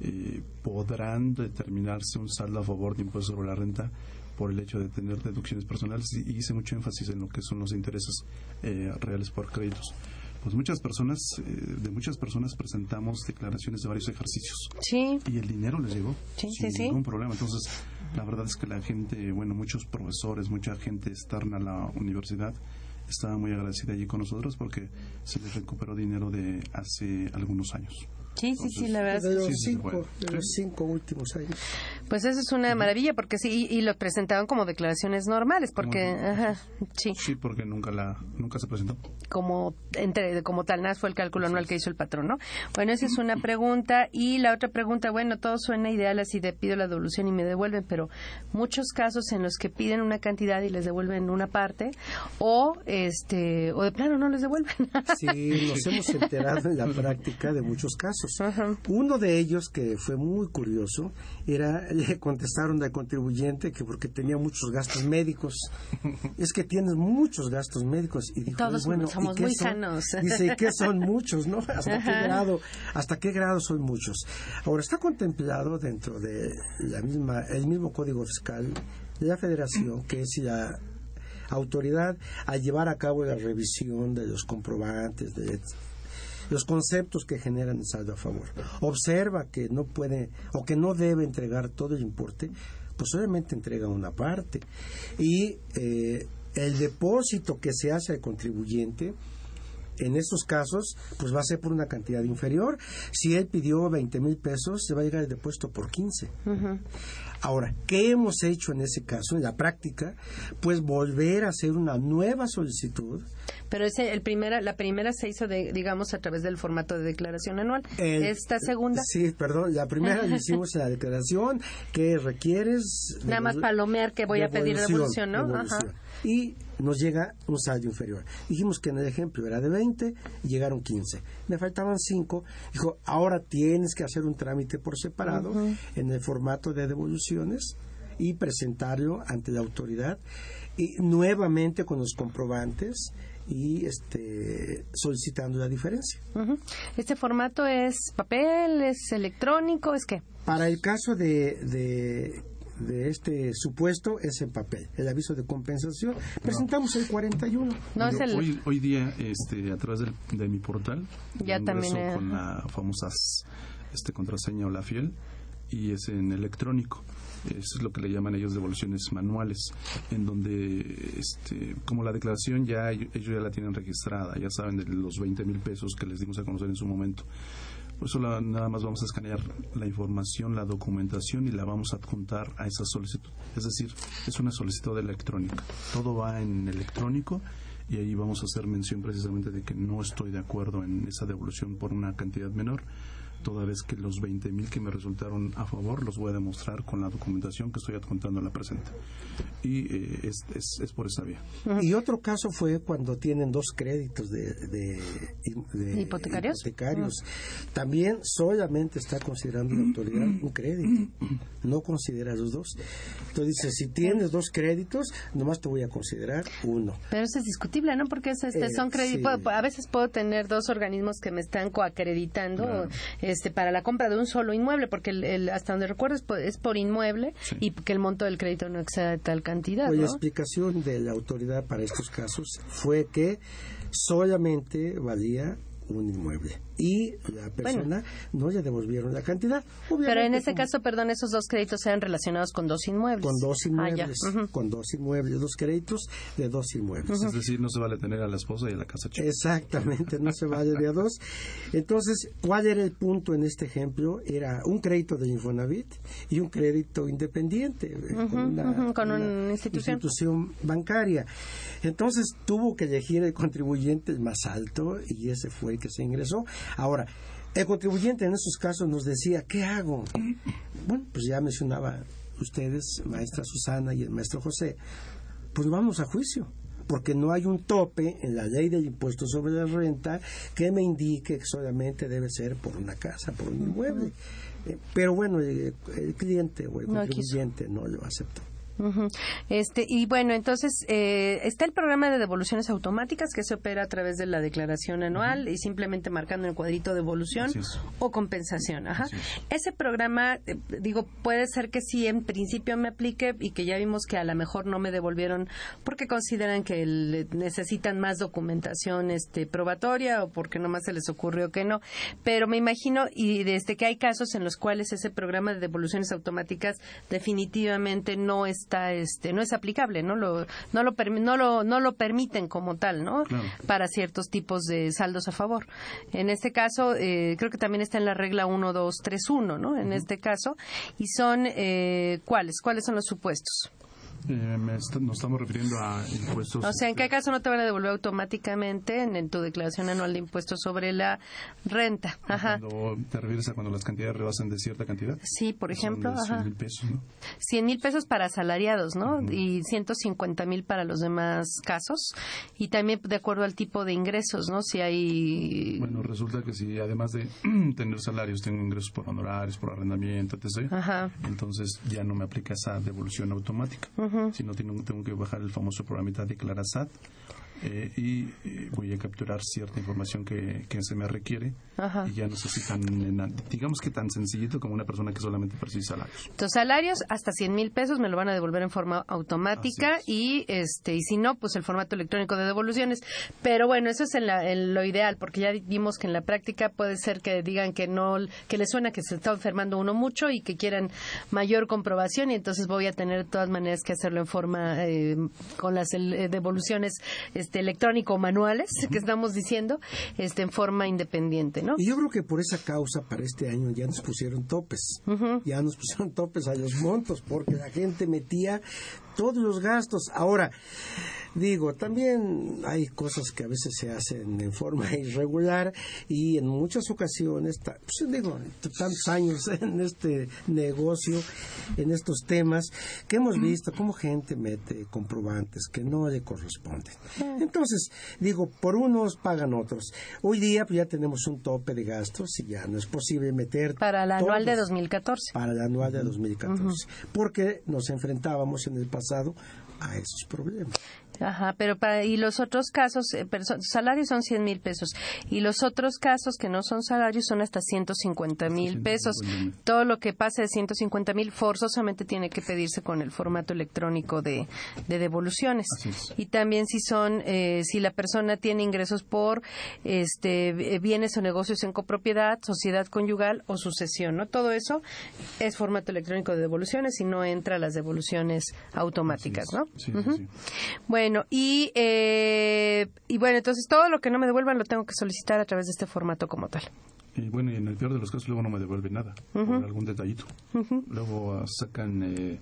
eh, podrán determinarse un saldo a favor de impuesto sobre la renta por el hecho de tener deducciones personales y hice mucho énfasis en lo que son los intereses eh, reales por créditos pues muchas personas, eh, de muchas personas presentamos declaraciones de varios ejercicios. Sí. Y el dinero les llegó sí, sin sí, ningún problema. Entonces, la verdad es que la gente, bueno, muchos profesores, mucha gente externa a la universidad estaba muy agradecida allí con nosotros porque se les recuperó dinero de hace algunos años. Sí, sí, sí, la verdad. De los, cinco, de los cinco últimos años. Pues eso es una maravilla, porque sí, y, lo presentaban como declaraciones normales, porque, ajá, sí. Sí, porque nunca la, nunca se presentó. Como, entre, como tal, nada fue el cálculo anual que hizo el patrón, ¿no? Bueno, esa es una pregunta, y la otra pregunta, bueno, todo suena ideal así de pido la devolución y me devuelven, pero muchos casos en los que piden una cantidad y les devuelven una parte, o, este, o de plano no les devuelven. sí, nos <laughs> hemos enterado en la práctica de muchos casos. Uno de ellos, que fue muy curioso, era, <laughs> le contestaron al contribuyente que porque tenía muchos gastos médicos. <laughs> es que tienes muchos gastos médicos. Y dijo, Todos bueno, somos muy sanos. <laughs> Dice, ¿qué son muchos? ¿no? ¿Hasta qué grado? ¿Hasta qué grado son muchos? Ahora, está contemplado dentro de la misma, el mismo Código Fiscal de la Federación, que es la autoridad a llevar a cabo la revisión de los comprobantes, de los conceptos que generan el saldo a favor. Observa que no puede o que no debe entregar todo el importe, pues obviamente entrega una parte. Y eh, el depósito que se hace al contribuyente, en estos casos, pues va a ser por una cantidad inferior. Si él pidió 20 mil pesos, se va a llegar el depósito por 15. Ahora, ¿qué hemos hecho en ese caso, en la práctica? Pues volver a hacer una nueva solicitud pero ese, el primera, la primera se hizo, de, digamos, a través del formato de declaración anual. Esta segunda. Sí, perdón, la primera la hicimos en la declaración que requieres. Nada más palomear que voy a pedir devolución, ¿no? Y nos llega un saldo inferior. Dijimos que en el ejemplo era de 20 y llegaron 15. Me faltaban 5. Dijo, ahora tienes que hacer un trámite por separado en el formato de devoluciones y presentarlo ante la autoridad y nuevamente con los comprobantes y este solicitando la diferencia. ¿Este formato es papel, es electrónico, es qué? Para el caso de, de, este supuesto es en papel. El aviso de compensación presentamos el 41. No, es el... hoy, hoy día este, a través de mi portal ya también con la famosa este, contraseña o la fiel y es en electrónico. Eso es lo que le llaman ellos devoluciones manuales, en donde, este, como la declaración ya ellos ya la tienen registrada, ya saben de los 20 mil pesos que les dimos a conocer en su momento. Por eso nada más vamos a escanear la información, la documentación y la vamos a adjuntar a esa solicitud. Es decir, es una solicitud electrónica. Todo va en electrónico y ahí vamos a hacer mención precisamente de que no estoy de acuerdo en esa devolución por una cantidad menor toda vez que los 20.000 que me resultaron a favor los voy a demostrar con la documentación que estoy adjuntando en la presente. Y eh, es, es, por esa vía. Y otro caso fue cuando tienen dos créditos de, de, hipotecarios. También solamente está considerando la autoridad un crédito, no considera los dos. Entonces dice, si tienes dos créditos, nomás te voy a considerar uno. Pero eso es discutible, ¿no? Porque este, eh, son créditos. A veces puedo tener dos organismos que me están coacreditando este, para la compra de un solo inmueble, porque el, hasta donde recuerdo es por, inmueble y que el monto del crédito no exceda tal cantidad. Pues la explicación de la autoridad para estos casos fue que solamente valía un inmueble y la persona no le devolvieron la cantidad. Pero en ese caso, perdón, esos dos créditos sean relacionados con dos inmuebles. Con dos ah, inmuebles, con dos inmuebles, dos créditos de dos inmuebles. Es decir, no se vale tener a la esposa y a la casa chica. Exactamente, no se vale de a dos. Entonces, ¿cuál era el punto en este ejemplo? Era un crédito de Infonavit y un crédito independiente eh, con, una, institución. institución bancaria. Entonces, tuvo que elegir el contribuyente más alto y ese fue el que se ingresó. Ahora, el contribuyente en esos casos nos decía, ¿qué hago? Bueno, pues ya mencionaba ustedes, maestra Susana y el maestro José, pues vamos a juicio, porque no hay un tope en la ley del impuesto sobre la renta que me indique que solamente debe ser por una casa, por un inmueble. Eh, pero bueno, el, cliente o el contribuyente no lo aceptó este y bueno entonces eh, está el programa de devoluciones automáticas que se opera a través de la declaración anual y simplemente marcando el cuadrito devolución o compensación Ajá. ese programa eh, digo puede ser que sí en principio me aplique y que ya vimos que a lo mejor no me devolvieron porque consideran que necesitan más documentación este probatoria o porque nomás se les ocurrió que no. Pero me imagino y desde que hay casos en los cuales ese programa de devoluciones automáticas definitivamente no es está este no es aplicable no lo no lo no lo no lo permiten como tal no para ciertos tipos de saldos a favor. En este caso eh, creo que también está en la regla 1 2 3 1 no en este caso. Y son eh, cuáles cuáles son los supuestos eh, nos estamos refiriendo a impuestos. O sea, ¿en qué caso no te van a devolver automáticamente en, tu declaración anual de impuestos sobre la renta? Ajá. Cuando te refieres a cuando las cantidades rebasan de cierta cantidad. Sí, por ejemplo. Ajá. 100 mil pesos, ¿no? 100 mil pesos para asalariados, ¿no? Y 150 mil para los demás casos. Y también de acuerdo al tipo de ingresos, ¿no? Si hay. Bueno, resulta que si además de <clears throat> tener salarios, tengo ingresos por honorarios, por arrendamiento, etc. Ajá. Entonces ya no me aplica esa devolución automática si no tengo, tengo que bajar el famoso programita Declarasat eh, y eh, voy a capturar cierta información que, que se me requiere y ya no sé si tan, digamos que tan sencillito como una persona que solamente percibe salarios. Tus salarios hasta 100 mil pesos me lo van a devolver en forma automática y este y si no, pues el formato electrónico de devoluciones. Pero bueno, eso es en, lo ideal porque ya vimos que en la práctica puede ser que digan que no, que les suena que se está enfermando uno mucho y que quieran mayor comprobación y entonces voy a tener de todas maneras que hacerlo en forma eh, con las devoluciones este, electrónico manuales <laughs> que estamos diciendo este, en forma independiente. ¿no? Y yo creo que por esa causa para este año ya nos pusieron topes, ya nos pusieron topes a los montos porque la gente metía todos los gastos. Ahora, Digo, también hay cosas que a veces se hacen en forma <laughs> irregular y en muchas ocasiones, pues digo, tantos años <laughs> en este negocio, en estos temas, que hemos visto cómo gente mete comprobantes que no le corresponden. Entonces, digo, por unos pagan otros. Hoy día pues, ya tenemos un tope de gastos y ya no es posible meter... Para el anual de 2014. Para el anual de 2014. Porque nos enfrentábamos en el pasado a esos problemas. Ajá, pero para, y los otros casos, eh, salarios son 100 mil pesos. Y los otros casos que no son salarios son hasta 150 mil pesos. Todo lo que pase de 150 mil forzosamente tiene que pedirse con el formato electrónico de, devoluciones. Y también si son, eh, si la persona tiene ingresos por este, bienes o negocios en copropiedad, sociedad conyugal o sucesión, ¿no? Todo eso es formato electrónico de devoluciones y no entra las devoluciones automáticas, ¿no? Bueno, bueno, y, eh, y bueno, entonces todo lo que no me devuelvan lo tengo que solicitar a través de este formato como tal. Y bueno, y en el peor de los casos luego no me devuelven nada, por algún detallito. Luego ah, sacan eh,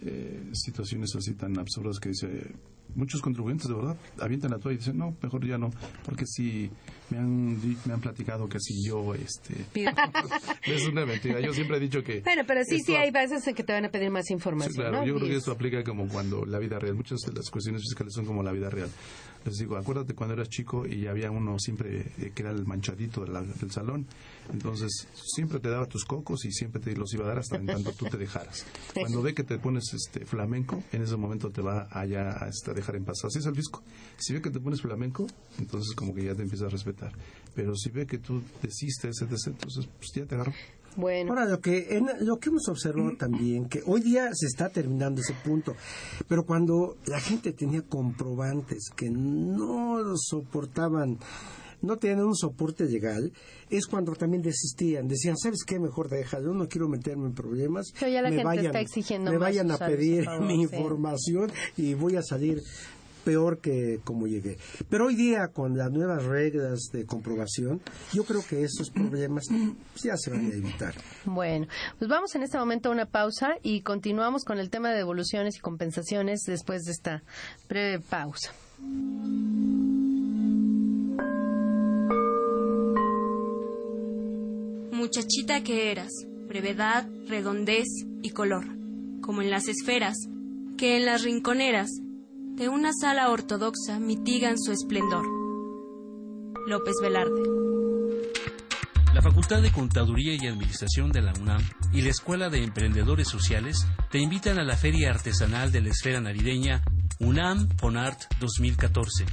eh, situaciones así tan absurdas que dice muchos contribuyentes de verdad avientan la toalla y dicen no mejor ya no porque si me han me han platicado que si yo este <laughs> <laughs> es una mentira. Yo siempre he dicho que bueno pero sí sí hay veces en que te van a pedir más información sí, claro yo creo que esto aplica como cuando la vida real muchas de las cuestiones fiscales son como la vida real les digo acuérdate cuando eras chico y había uno siempre eh, que era el manchadito del salón entonces, siempre te daba tus cocos y siempre te los iba a dar hasta en tanto tú te dejaras. <laughs> Cuando ve que te pones este flamenco, en ese momento te va allá a este, dejar en paz. Así es el disco. Si ve que te pones flamenco, entonces como que ya te empieza a respetar. Pero si ve que tú desistes, entonces pues ya te agarro. Bueno. Ahora, lo que, lo que hemos observado también, que hoy día se está terminando ese punto, pero cuando la gente tenía comprobantes que no soportaban no tenían un soporte legal, es cuando también desistían. Decían, ¿sabes qué? Mejor deja, yo no quiero meterme en problemas. me vayan, me vayan a pedir mi información y voy a salir peor que como llegué. Pero hoy día, con las nuevas reglas de comprobación, yo creo que esos problemas <clears throat> ya se van a evitar. Bueno, pues vamos en este momento a una pausa y continuamos con el tema de devoluciones y compensaciones después de esta breve pausa. muchachita que eras, brevedad, redondez y color, como en las esferas, que en las rinconeras de una sala ortodoxa mitigan su esplendor. López Velarde. La Facultad de Contaduría y Administración de la UNAM y la Escuela de Emprendedores Sociales te invitan a la Feria Artesanal de la Esfera Navideña UNAM Fonart 2014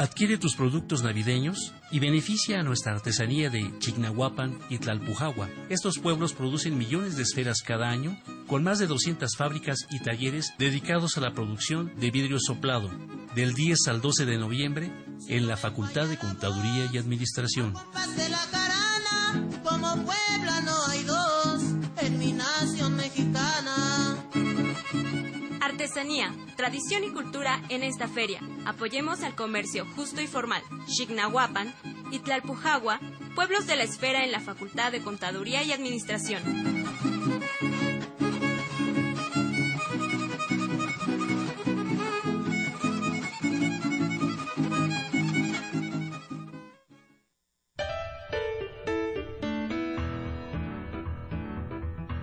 Adquiere tus productos navideños y beneficia a nuestra artesanía de Chignahuapan y Tlalpujagua. Estos pueblos producen millones de esferas cada año, con más de 200 fábricas y talleres dedicados a la producción de vidrio soplado, del 10 al 12 de noviembre en la Facultad de Contaduría y Administración. Artesanía, tradición y cultura en esta feria. Apoyemos al comercio justo y formal. Xignahuapan y Tlalpujagua, pueblos de la esfera en la Facultad de Contaduría y Administración.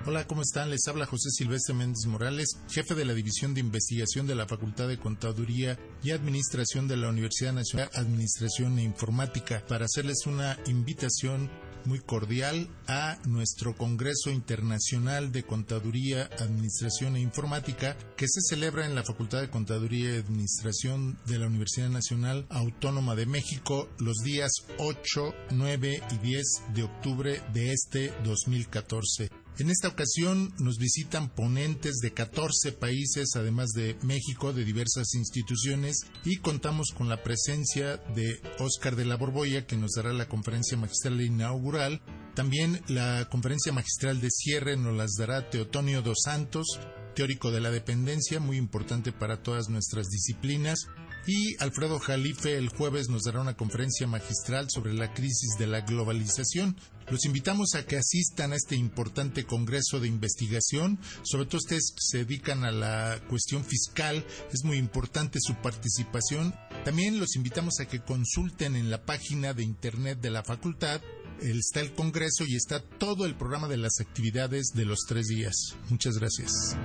Hola, ¿cómo están? Les habla José Silvestre Méndez Morales, jefe de la División de Investigación de la Facultad de Contaduría y Administración de la Universidad Nacional de Administración e Informática, para hacerles una invitación muy cordial a nuestro Congreso Internacional de Contaduría, Administración e Informática que se celebra en la Facultad de Contaduría y Administración de la Universidad Nacional Autónoma de México los días 8, 9 y 10 de octubre de este 2014. En esta ocasión nos visitan ponentes de 14 países, además de México, de diversas instituciones, y contamos con la presencia de Óscar de la Borbolla, que nos dará la conferencia magistral inaugural. También la conferencia magistral de cierre nos las dará Teotonio dos Santos, teórico de la dependencia, muy importante para todas nuestras disciplinas Y Alfredo Jalife el jueves nos dará una conferencia magistral sobre la crisis de la globalización. Los invitamos a que asistan a este importante congreso de investigación. Sobre todo ustedes se dedican a la cuestión fiscal. Es muy importante su participación. También los invitamos a que consulten en la página de internet de la facultad. Está el congreso y está todo el programa de las actividades de los tres días. Muchas gracias.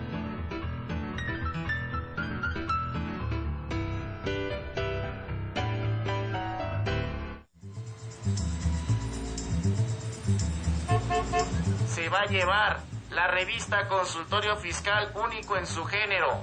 va a llevar la revista Consultorio Fiscal único en su género.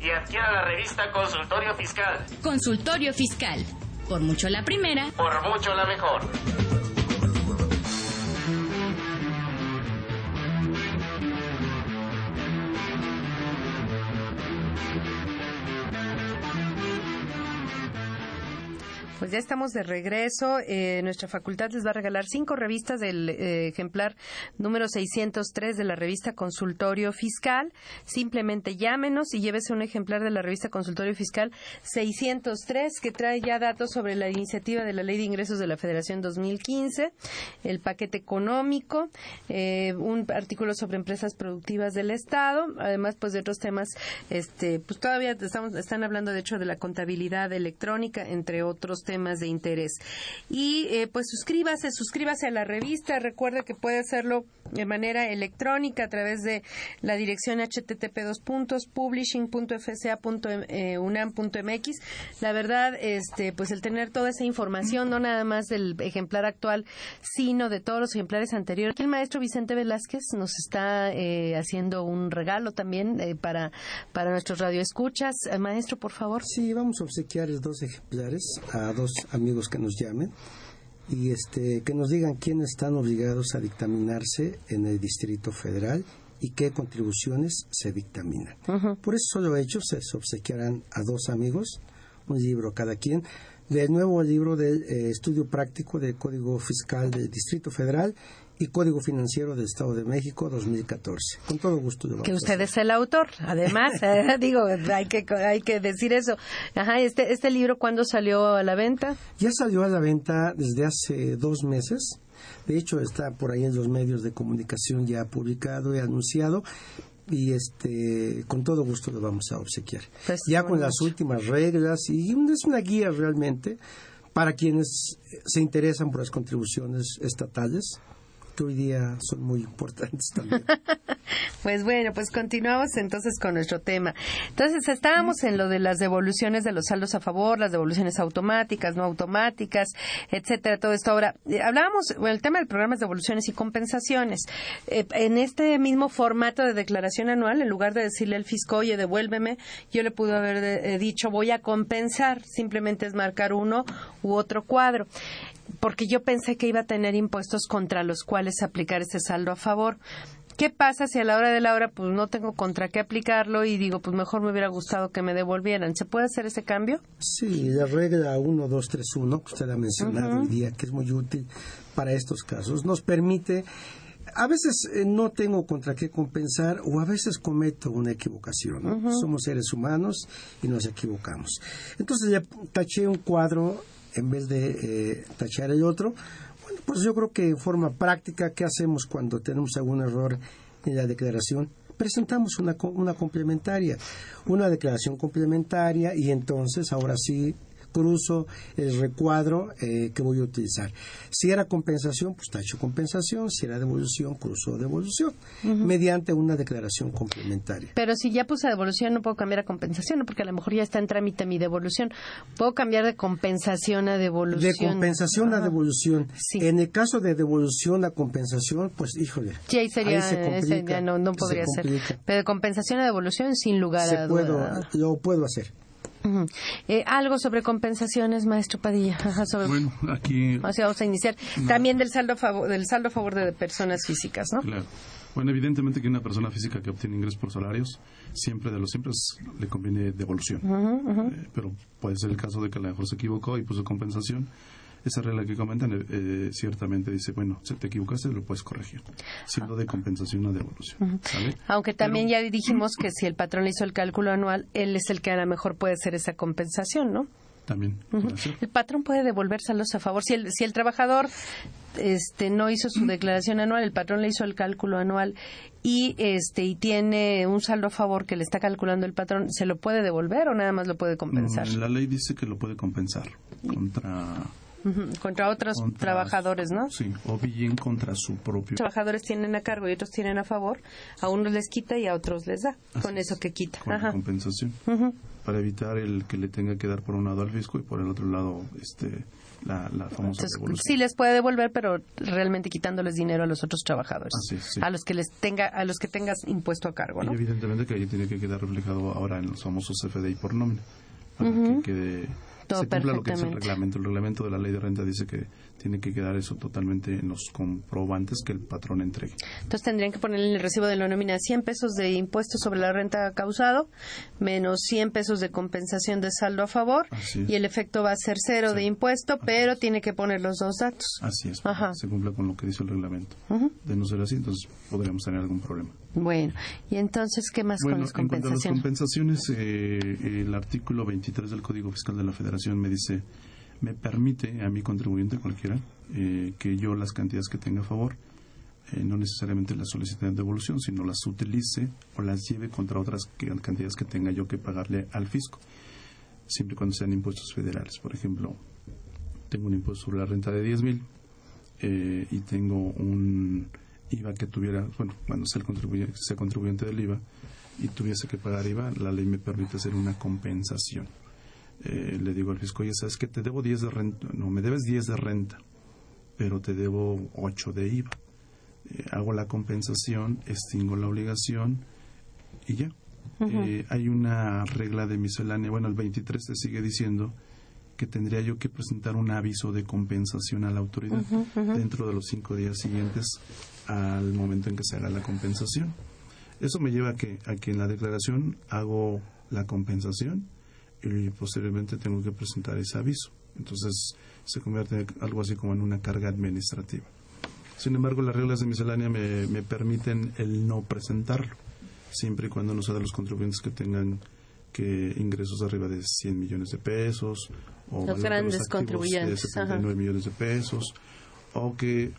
y adquiera la revista Consultorio Fiscal. Consultorio Fiscal. Por mucho la primera. Por mucho la mejor. Pues ya estamos de regreso. Eh, nuestra facultad les va a regalar cinco revistas del eh, ejemplar número 603 de la revista Consultorio Fiscal. Simplemente llámenos y llévese un ejemplar de la revista Consultorio Fiscal 603 que trae ya datos sobre la iniciativa de la Ley de Ingresos de la Federación 2015, el paquete económico, eh, un artículo sobre empresas productivas del Estado, además pues de otros temas, este, pues todavía estamos, están hablando de hecho de la contabilidad electrónica, entre otros temas de interés. Y eh, pues suscríbase, suscríbase a la revista. Recuerde que puede hacerlo de manera electrónica a través de la dirección http publishing.fca.unam.mx. La verdad, este, pues el tener toda esa información, no nada más del ejemplar actual, sino de todos los ejemplares anteriores. Aquí el maestro Vicente Velázquez nos está eh, haciendo un regalo también eh, para, para nuestros radioescuchas. maestro, por favor. Sí, vamos a obsequiar dos ejemplares dos amigos que nos llamen y este, que nos digan quiénes están obligados a dictaminarse en el Distrito Federal y qué contribuciones se dictaminan. Por eso solo hecho se obsequiarán a dos amigos un libro cada quien del nuevo libro del eh, estudio práctico del Código Fiscal del Distrito Federal y Código Financiero del Estado de México 2014. Con todo gusto. que usted es el autor, además, <laughs> eh, digo, hay que, hay que decir eso. Ajá, este, ¿este libro cuándo salió a la venta? Ya salió a la venta desde hace dos meses. De hecho, está por ahí en los medios de comunicación ya publicado y anunciado y este con todo gusto lo vamos a obsequiar. Pues, ya con las últimas reglas y es una guía realmente para quienes se interesan por las contribuciones estatales hoy día son muy importantes también. <laughs> pues bueno, pues continuamos entonces con nuestro tema. Entonces estábamos en lo de las devoluciones de los saldos a favor, las devoluciones automáticas, no automáticas, etcétera, todo esto. Ahora, eh, hablábamos, bueno, el tema del programa es devoluciones y compensaciones. Eh, en este mismo formato de declaración anual, en lugar de decirle al fisco, oye, devuélveme, yo le pude haber eh, dicho, voy a compensar, simplemente es marcar uno u otro cuadro porque yo pensé que iba a tener impuestos contra los cuales aplicar ese saldo a favor. ¿Qué pasa si a la hora de la hora pues no tengo contra qué aplicarlo y digo pues mejor me hubiera gustado que me devolvieran? ¿Se puede hacer ese cambio? Sí, la regla 1231 que usted ha mencionado hoy día, que es muy útil para estos casos, nos permite a veces eh, no tengo contra qué compensar o a veces cometo una equivocación. Somos seres humanos y nos equivocamos. Entonces ya taché un cuadro en vez de eh, tachar el otro. Bueno, pues yo creo que en forma práctica, ¿qué hacemos cuando tenemos algún error en la declaración? Presentamos una, una complementaria, una declaración complementaria y entonces ahora sí cruzo el recuadro eh, que voy a utilizar. Si era compensación, pues tacho compensación. Si era devolución, cruzo devolución. Mediante una declaración complementaria. Pero si ya puse devolución, no puedo cambiar a compensación, porque a lo mejor ya está en trámite mi devolución. Puedo cambiar de compensación a devolución. De compensación a devolución. En el caso de devolución a compensación, pues híjole. Sí, ahí sería, ahí no, no podría ser. Pero de compensación a devolución, sin lugar a duda. Lo puedo hacer. Eh, algo sobre compensaciones, maestro Padilla. Bueno, aquí. vamos a iniciar. También del saldo, a favor, del saldo a favor de personas físicas, ¿no? Claro. Bueno, evidentemente que una persona física que obtiene ingresos por salarios, siempre de los siempre le conviene devolución. Eh, pero puede ser el caso de que a lo mejor se equivocó y puso compensación esa regla que comentan eh, eh, ciertamente dice, bueno, si te equivocaste lo puedes corregir, siendo de compensación o devolución. Aunque también ya dijimos que si el patrón hizo el cálculo anual, él es el que a lo mejor puede hacer esa compensación, ¿no? También. El patrón puede devolver saldos a favor. Si el, si el trabajador este, no hizo su declaración anual, el patrón le hizo el cálculo anual y este y tiene un saldo a favor que le está calculando el patrón, ¿se lo puede devolver o nada más lo puede compensar? la ley dice que lo puede compensar contra contra otros trabajadores, ¿no? Sí, o bien contra su propio. Trabajadores tienen a cargo y otros tienen a favor. A unos les quita y a otros les da. con eso que quita. Con compensación. Para evitar el que le tenga que dar por un lado al fisco y por el otro lado este la, famosa devolución. Sí les puede devolver, pero realmente quitándoles dinero a los otros trabajadores. A los que les tenga a los que tengas impuesto a cargo, ¿no? Y evidentemente que ahí tiene que quedar reflejado ahora en los famosos FDI por nómina para que quede se cumpla lo que dice el reglamento. El reglamento de la ley de renta dice que tiene que quedar eso totalmente en los comprobantes que el patrón entregue. Entonces tendrían que poner en el recibo de la nómina 100 pesos de impuestos sobre la renta causado, menos 100 pesos de compensación de saldo a favor, y el efecto va a ser cero de impuesto, pero tiene que poner los dos datos. Así es, se cumpla con lo que dice el reglamento. De no ser así, entonces podríamos tener algún problema. Bueno, y entonces, ¿qué más con las compensaciones? En las compensaciones, eh, el artículo 23 del Código Fiscal de la Federación me dice me permite a mi contribuyente cualquiera eh, que yo las cantidades que tenga a favor, eh, no necesariamente las solicite de devolución, sino las utilice o las lleve contra otras cantidades que tenga yo que pagarle al fisco, siempre y cuando sean impuestos federales. Por ejemplo, tengo un impuesto sobre la renta de 10 mil eh, y tengo un IVA que tuviera, bueno, cuando sea, el contribuyente, sea contribuyente del IVA y tuviese que pagar IVA, la ley me permite hacer una compensación eh, le digo al fisco, oye, ¿sabes que Te debo 10 de renta. No, me debes 10 de renta, pero te debo 8 de IVA. Eh, hago la compensación, extingo la obligación y ya. Eh, hay una regla de miscelánea, bueno, el 23 te sigue diciendo que tendría yo que presentar un aviso de compensación a la autoridad dentro de los cinco días siguientes al momento en que se haga la compensación. Eso me lleva a que, a que en la declaración hago la compensación, y posteriormente tengo que presentar ese aviso. Entonces se convierte algo así como en una carga administrativa. Sin embargo, las reglas de miscelánea me, me permiten el no presentarlo, siempre y cuando no sea de los contribuyentes que tengan que ingresos arriba de 100 millones de pesos o los grandes contribuyentes de 79 millones de pesos o que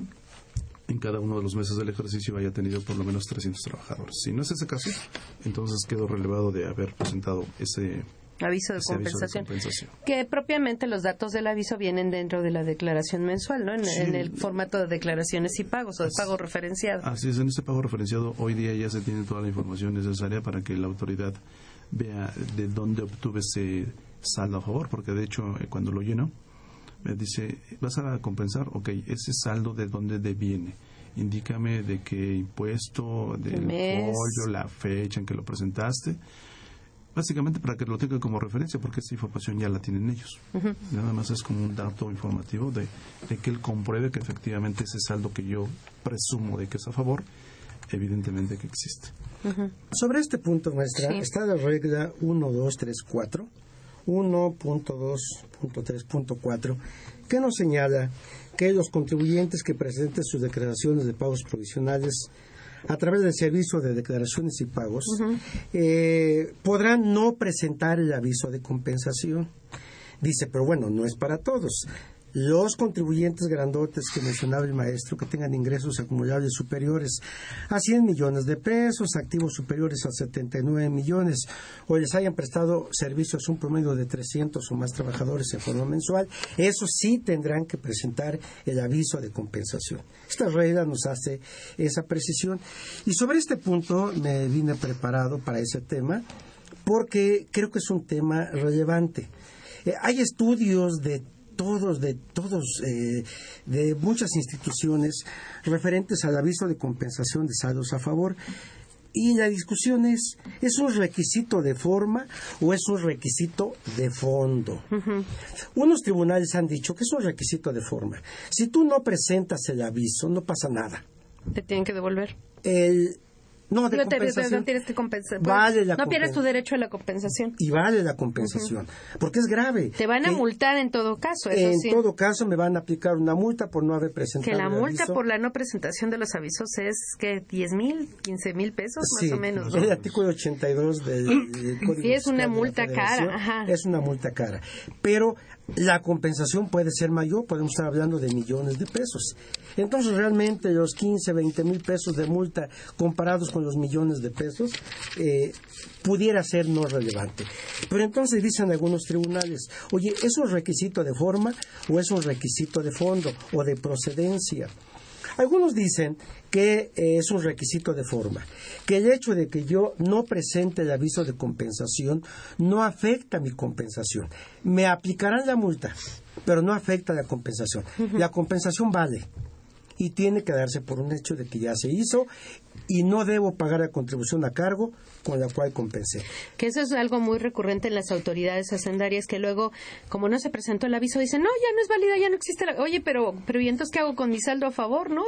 en cada uno de los meses del ejercicio haya tenido por lo menos 300 trabajadores. Si no es ese caso, entonces quedo relevado de haber presentado ese aviso de, compensación, Que propiamente los datos del aviso vienen dentro de la declaración mensual, ¿no? En, el formato de declaraciones y pagos o de pago referenciado. Así es, en este pago referenciado hoy día ya se tiene toda la información necesaria para que la autoridad vea de dónde obtuve ese saldo a favor, porque de hecho eh, cuando lo lleno me dice, ¿vas a compensar? Ok, ese saldo de dónde deviene indícame de qué impuesto, del pollo, la fecha en que lo presentaste Básicamente para que lo tengan como referencia, porque esta información ya la tienen ellos. Nada más es como un dato informativo de, que él compruebe que efectivamente ese saldo que yo presumo de que es a favor, evidentemente que existe. Sobre este punto, maestra, está la regla 1234, 1.2.3.4, que nos señala que los contribuyentes que presenten sus declaraciones de pagos provisionales a través del servicio de declaraciones y pagos, eh, podrán no presentar el aviso de compensación. Dice, pero bueno, no es para todos los contribuyentes grandotes que mencionaba el maestro, que tengan ingresos acumulables superiores a 100 millones de pesos, activos superiores a 79 millones, o les hayan prestado servicios un promedio de 300 o más trabajadores en forma mensual, esos sí tendrán que presentar el aviso de compensación. Esta regla nos hace esa precisión. Y sobre este punto me vine preparado para ese tema, porque creo que es un tema relevante. Eh, hay estudios de todos, de todos, eh, de muchas instituciones referentes al aviso de compensación de saldos a favor. Y la discusión es, ¿es un requisito de forma o es un requisito de fondo? Unos tribunales han dicho que es un requisito de forma. Si tú no presentas el aviso, no pasa nada. Te tienen que devolver. El, no, de no, compensación. tienes que compensar. Vale la no pierdes tu derecho a la compensación. Y vale la compensación. Porque es grave. Te van a Que- multar en todo caso, eso En sí. todo caso, me van a aplicar una multa por no haber presentado que la multa aviso. por la no presentación de los avisos es que 10 mil, 15 mil pesos Sí, más o menos. ¿no? El artículo 82 del, del <clears throat> Código Sí, es una multa cara, ajá. Es una multa cara. Pero la compensación puede ser mayor, podemos estar hablando de millones de pesos. Entonces, realmente los 15, 20 mil pesos de multa comparados con los millones de pesos, eh, pudiera ser no relevante. Pero entonces dicen algunos tribunales, oye, ¿es un requisito de forma o es un requisito de fondo o de procedencia? Algunos dicen que eh, es un requisito de forma, que el hecho de que yo no presente el aviso de compensación no afecta mi compensación. Me aplicarán la multa, pero no afecta la compensación. La compensación vale y tiene que darse por un hecho de que ya se hizo y no debo pagar la contribución a cargo con la cual compensé. Que eso es algo muy recurrente en las autoridades hacendarias que luego, como no se presentó el aviso, dicen, no, ya no es válida, ya no existe la... Oye, pero, pero ¿y entonces qué hago con mi saldo a favor, no?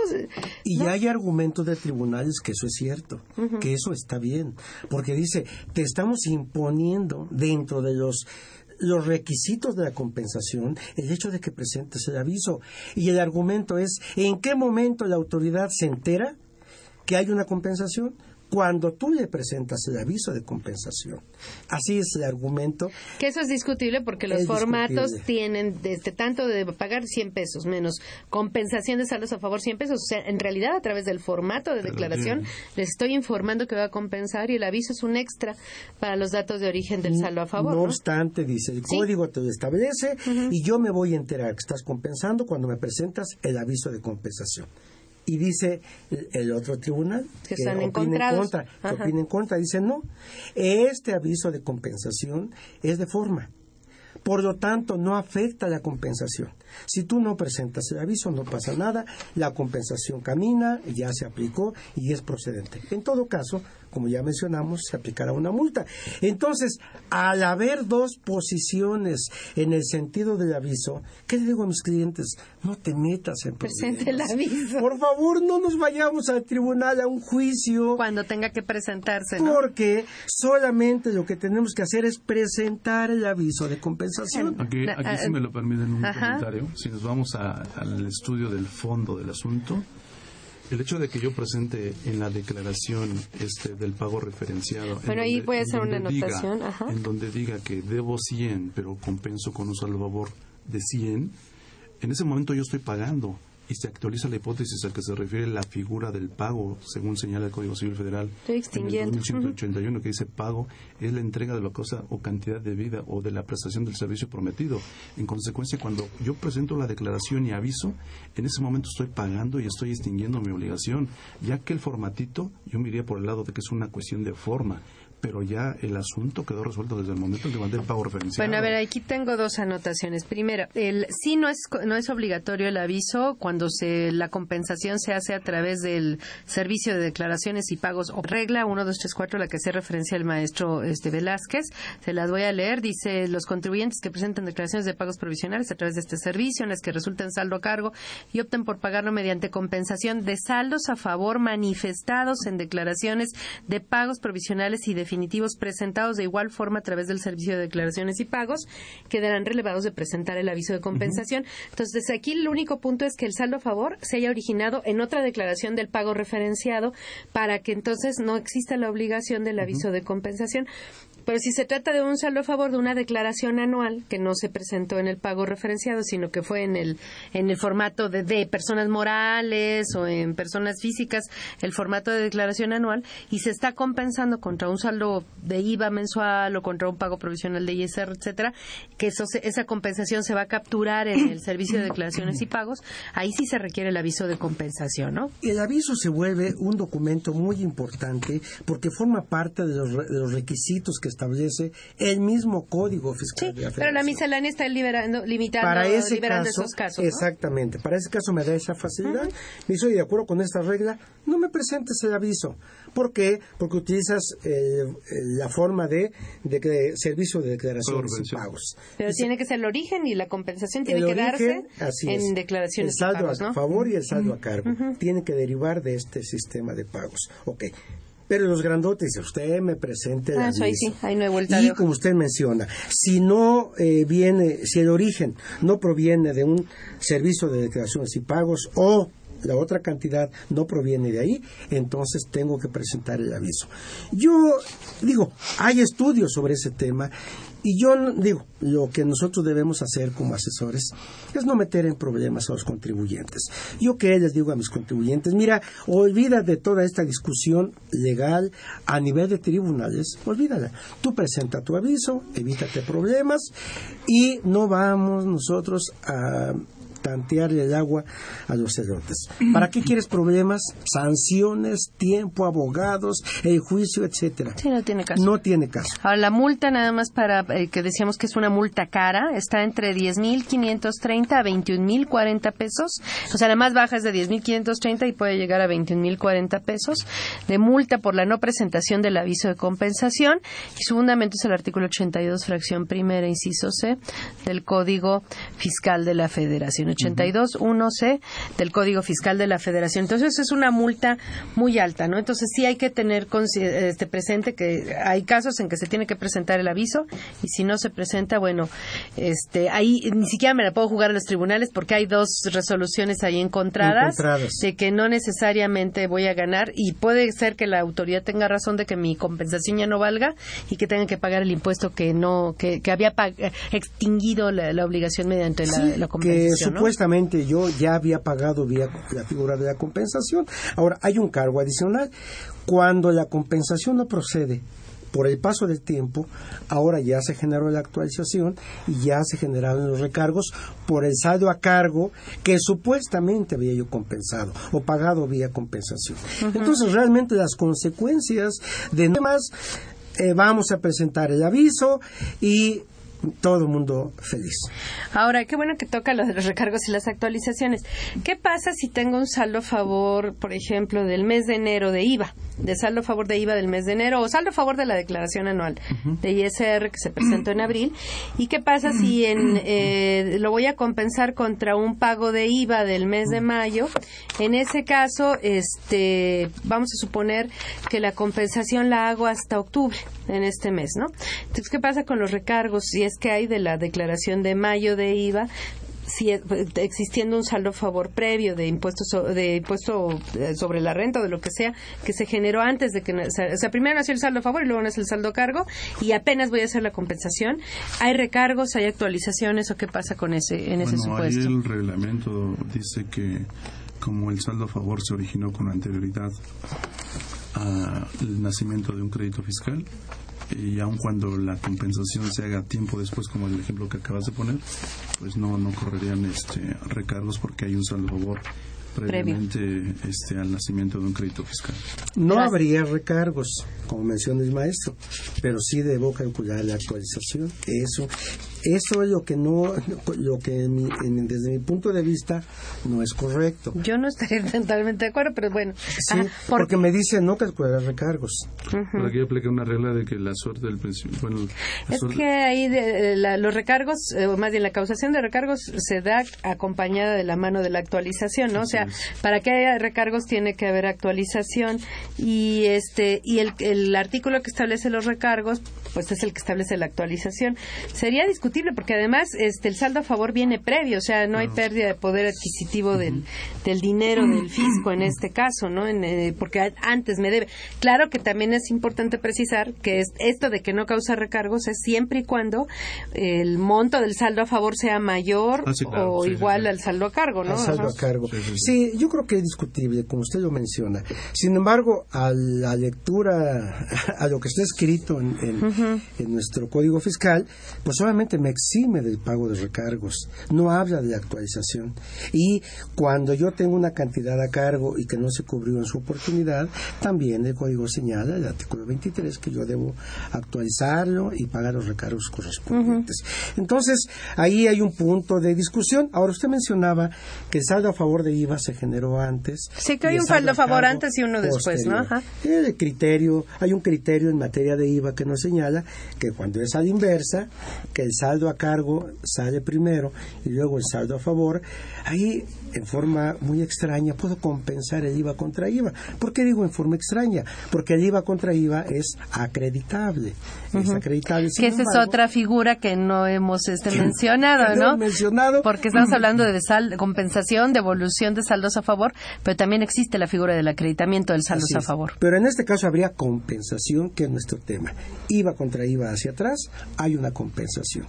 Y hay argumentos de tribunales que eso es cierto, que eso está bien, porque dice, te estamos imponiendo dentro de los los requisitos de la compensación, el hecho de que presentes el aviso. Y el argumento es, ¿en qué momento la autoridad se entera que hay una compensación? Cuando tú le presentas el aviso de compensación. Así es el argumento. Que eso es discutible porque los formatos discutible. tienen desde tanto de pagar 100 pesos menos compensación de saldos a favor 100 pesos. O sea, en realidad a través del formato de declaración les estoy informando que va a compensar y el aviso es un extra para los datos de origen del saldo a favor. No ¿no? obstante, dice, el código te lo establece y yo me voy a enterar que estás compensando cuando me presentas el aviso de compensación. Y dice el, otro tribunal Que están opina en contra, que opina en contra, dice no, este aviso de compensación es de forma. Por lo tanto, no afecta la compensación. Si tú no presentas el aviso, no pasa nada, la compensación camina, ya se aplicó y es procedente. En todo caso, como ya mencionamos, se aplicará una multa. Entonces, al haber dos posiciones en el sentido del aviso, ¿qué le digo a mis clientes? No te metas en Presente el aviso. Por favor, no nos vayamos al tribunal a un juicio. Cuando tenga que presentarse, ¿no? Porque solamente lo que tenemos que hacer es presentar el aviso de compensación. Aquí, aquí si me lo permiten un ajá. comentario, si nos vamos a- al estudio del fondo del asunto, el hecho de que yo presente en la declaración este del pago referenciado, en Bueno, ahí voy a hacer una diga- anotación, ajá. en donde diga que debo 100, pero compenso con un favor de 100, en ese momento yo estoy pagando y se actualiza la hipótesis a que se refiere la figura del pago, según señala el Código Civil Federal. Estoy extinguiendo. En el 2181 que dice pago es la entrega de la cosa o cantidad de vida o de la prestación del servicio prometido. En consecuencia, cuando yo presento la declaración y aviso, en ese momento estoy pagando y estoy extinguiendo mi obligación, ya que el formatito, yo me iría por el lado de que es una cuestión de forma, pero ya el asunto quedó resuelto desde el momento en que mandé el pago referenciado. Bueno, a ver, aquí tengo dos anotaciones. Primero, el sí no es no es obligatorio el aviso cuando se la compensación se hace a través del servicio de declaraciones y pagos o regla 1 2 3 4 la que hace referencia el maestro este Velázquez. Se las voy a leer. Dice, los contribuyentes que presenten declaraciones de pagos provisionales a través de este servicio en las que resulten saldo a cargo y opten por pagarlo mediante compensación de saldos a favor manifestados en declaraciones de pagos provisionales y definitivos presentados de igual forma a través del servicio de declaraciones y pagos quedarán relevados de presentar el aviso de compensación. Entonces, aquí el único punto es que el saldo a favor se haya originado en otra declaración del pago referenciado para que entonces no exista la obligación del aviso de compensación. Pero si se trata de un saldo a favor de una declaración anual que no se presentó en el pago referenciado, sino que fue en el, en el formato de, de personas morales o en personas físicas, el formato de declaración anual, y se está compensando contra un saldo de IVA mensual o contra un pago provisional de ISR, etcétera, que eso esa compensación se va a capturar en el servicio de declaraciones y pagos, ahí sí se requiere el aviso de compensación, ¿no? El aviso se vuelve un documento muy importante porque forma parte de los, de los requisitos que establece el mismo Código Fiscal. Sí, pero la miscelánea está liberando, limitando, para ese liberando caso, esos casos. ¿no? Exactamente. Para ese caso me da esa facilidad. Me soy de acuerdo con esta regla. No me presentes el aviso. ¿Por qué? Porque utilizas eh, la forma de, de servicio de declaraciones y pagos. Pero tiene que ser el origen y la compensación tiene que darse así en es. declaraciones el y saldo pagos, a ¿no? favor y el saldo a cargo. Tiene que derivar de este sistema de pagos. Ok. Pero los grandotes, usted me presente Ah, aviso. sí, ahí no hay vuelta Y como usted menciona, si no eh, viene, si el origen no proviene de un servicio de declaraciones y pagos o la otra cantidad no proviene de ahí, entonces tengo que presentar el aviso. Yo digo, hay estudios sobre ese tema y yo digo, lo que nosotros debemos hacer como asesores es no meter en problemas a los contribuyentes. Yo que les digo a mis contribuyentes, mira, olvida de toda esta discusión legal a nivel de tribunales, olvídala. Tú presenta tu aviso, evítate problemas y no vamos nosotros a tantearle el agua a los cerotes. ¿Para qué quieres problemas? Sanciones, tiempo, abogados, el juicio, etcétera. Sí, no tiene caso. No tiene caso. Ahora, la multa nada más para eh, que decíamos que es una multa cara, está entre 10.530 a 21.040 pesos. O sea, la más baja es de 10.530 y puede llegar a 21.040 pesos de multa por la no presentación del aviso de compensación. Y su fundamento es el artículo 82, fracción primera, inciso C, del Código Fiscal de la Federación. 82, 1C del Código Fiscal de la Federación. Entonces, es una multa muy alta, ¿no? Entonces, sí hay que tener este, presente que hay casos en que se tiene que presentar el aviso y si no se presenta, bueno, este, ahí ni siquiera me la puedo jugar a los tribunales porque hay dos resoluciones ahí encontradas, de que no necesariamente voy a ganar y puede ser que la autoridad tenga razón de que mi compensación ya no valga y que tengan que pagar el impuesto que no que, que había extinguido la, la obligación mediante la, Sí, la que compensación. ¿no? Supuestamente yo ya había pagado vía la figura de la compensación. Ahora, hay un cargo adicional. Cuando la compensación no procede por el paso del tiempo, ahora ya se generó la actualización y ya se generaron los recargos por el saldo a cargo que supuestamente había yo compensado o pagado vía compensación. Entonces, realmente las consecuencias de más eh, vamos a presentar el aviso y todo mundo feliz. Ahora, qué bueno que toca los de los recargos y las actualizaciones. ¿Qué pasa si tengo un saldo a favor, por ejemplo, del mes de enero de IVA? De saldo a favor de IVA del mes de enero o saldo a favor de la declaración anual de ISR que se presentó en abril. ¿Y qué pasa si en, eh, lo voy a compensar contra un pago de IVA del mes de mayo? En ese caso, este, vamos a suponer que la compensación la hago hasta octubre en este mes, ¿no? Entonces, ¿qué pasa con los recargos? Si que hay de la declaración de mayo de IVA, si es- existiendo un saldo a favor previo de impuesto so- de impuesto eh, sobre la renta o de lo que sea que se generó antes de que o sea, primero nació el saldo a favor y luego nació el saldo a cargo y apenas voy a hacer la compensación. Hay recargos hay actualizaciones o qué pasa con ese en ese Bueno, ahí supuesto el reglamento dice que como el saldo a favor se originó con anterioridad al nacimiento de un crédito fiscal y aun cuando la compensación se haga tiempo después como el ejemplo que acabas de poner pues no no correrían este recargos porque hay un favor previamente este al nacimiento de un crédito fiscal No Gracias. habría recargos, como menciona el maestro, pero sí debo calcular la actualización. Eso, eso es lo que no, lo que en mi- en- desde mi punto de vista no es correcto. yo no estaría <laughs> totalmente de acuerdo pero bueno Sí, Ajá, por- porque me dice no calcular recargos. Por aquí aplica una regla de que la suerte del pensión bueno la Es suerte- que ahí de- la- los recargos, eh, o más bien la causación de recargos se da acompañada de la mano de la actualización, ¿no? O sea, para que haya recargos tiene que haber actualización y este y el, el artículo que establece los recargos, pues es el que establece la actualización. Sería discutible porque además este el saldo a favor viene previo, o sea, no hay pérdida de poder adquisitivo del, del dinero del fisco en este caso, ¿no? En, eh, porque antes me debe. Claro que también es importante precisar que es, esto de que no causa recargos es siempre y cuando el monto del saldo a favor sea mayor Ah, o igual al saldo a cargo, ¿no? al saldo Ajá. a cargo. Sí, yo creo que es discutible, como usted lo menciona. Sin embargo, a la lectura, <laughs> a lo que está escrito en, en- en nuestro Código Fiscal, pues solamente me exime del pago de recargos. No habla de actualización. Y cuando yo tengo una cantidad a cargo y que no se cubrió en su oportunidad, también el Código señala, el artículo 23, que yo debo actualizarlo y pagar los recargos correspondientes. Entonces, ahí hay un punto de discusión. Ahora, usted mencionaba que el saldo a favor de IVA se generó antes. Sí, que hay un saldo a favor antes y uno después, ¿no? Ajá. El criterio, hay un criterio en materia de IVA que nos señala que cuando es a la inversa, que el saldo a cargo sale primero y luego el saldo a favor, ahí en forma muy extraña puedo compensar el IVA contra IVA. ¿Por qué digo en forma extraña? Porque el IVA contra IVA es acreditable. Es acreditable. Que esa es otra figura que no hemos este, mencionado, no mencionado. Porque estamos hablando de sal- compensación, devolución de saldos a favor, pero también existe la figura del acreditamiento del saldos a favor. Pero en este caso habría compensación, que es nuestro tema. IVA contra IVA hacia atrás, hay una compensación.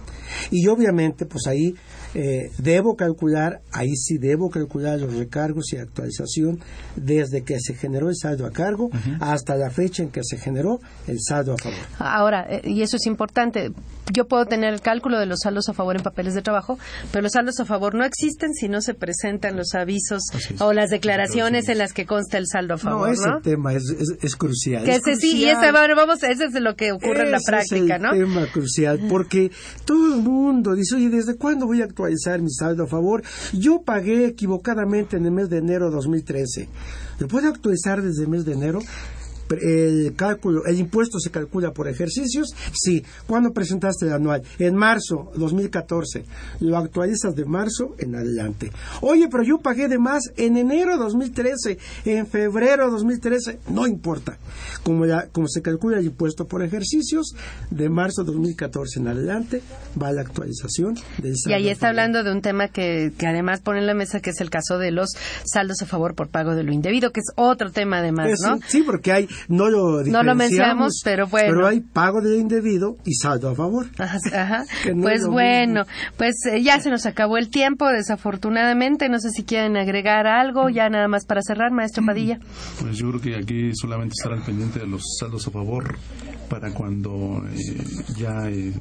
Y obviamente, pues ahí eh, debo calcular, ahí sí debo calcular los recargos y actualización desde que se generó el saldo a cargo hasta la fecha en que se generó el saldo a favor. Ahora, eh, y eso es importante, yo puedo tener el cálculo de los saldos a favor en papeles de trabajo, pero los saldos a favor no existen si no se presentan los avisos o las declaraciones en las que consta el saldo a favor, no, ¿no? ese tema es, es- es crucial. Que es ese sí, ese, bueno, vamos, ese es lo que ocurre en la práctica, es el ¿no? tema crucial, porque todo el mundo dice, oye, ¿desde cuándo voy a actualizar mi saldo a favor? Yo pagué equivocadamente en el mes de enero de 2013. ¿Lo puedo actualizar desde el mes de enero? El cálculo, el impuesto se calcula por ejercicios, sí. ¿Cuándo presentaste el anual? En marzo 2014. Lo actualizas de marzo en adelante. Oye, pero yo pagué de más en enero 2013, en febrero 2013, no importa. Como, la- como se calcula el impuesto por ejercicios, de marzo 2014 en adelante va la actualización del Y saldo ahí a está hablando de un tema que, que además pone en la mesa, que es el caso de los saldos a favor por pago de lo indebido, que es otro tema además, ¿no? Sí, porque hay, no lo No lo mencionamos, pero bueno. Pero hay pago de indebido y saldo a favor. <laughs> Ajá, no es Pues bueno, mismo. pues eh, ya se nos acabó el tiempo, desafortunadamente. No sé si quieren agregar algo, ya nada más para cerrar, maestro Padilla. Pues yo creo que aquí solamente estar al pendiente de los saldos a favor para cuando eh, ya eh,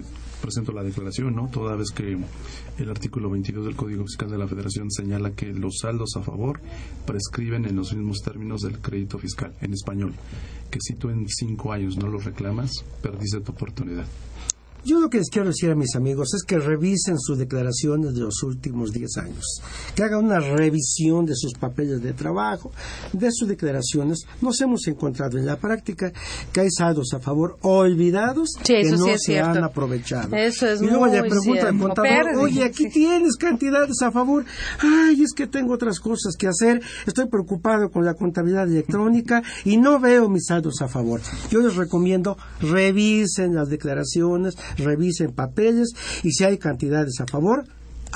presento la declaración, ¿no? Toda vez que el artículo 22 del Código Fiscal de la Federación señala que los saldos a favor prescriben en los mismos términos del crédito fiscal en español, que si tú en cinco años no los reclamas, perdiste tu oportunidad. Yo lo que les quiero decir a mis amigos es que revisen sus declaraciones de los últimos 10 años, que hagan una revisión de sus papeles de trabajo, de sus declaraciones. Nos hemos encontrado en la práctica que hay saldos a favor olvidados Sí, que no sí se cierto. han aprovechado. Eso es y luego le muy pregunta al contador, oye, aquí sí. tienes cantidades a favor. Ay, es que tengo otras cosas que hacer. Estoy preocupado con la contabilidad electrónica y no veo mis saldos a favor. Yo les recomiendo revisen las declaraciones, revisen papeles y si hay cantidades a favor,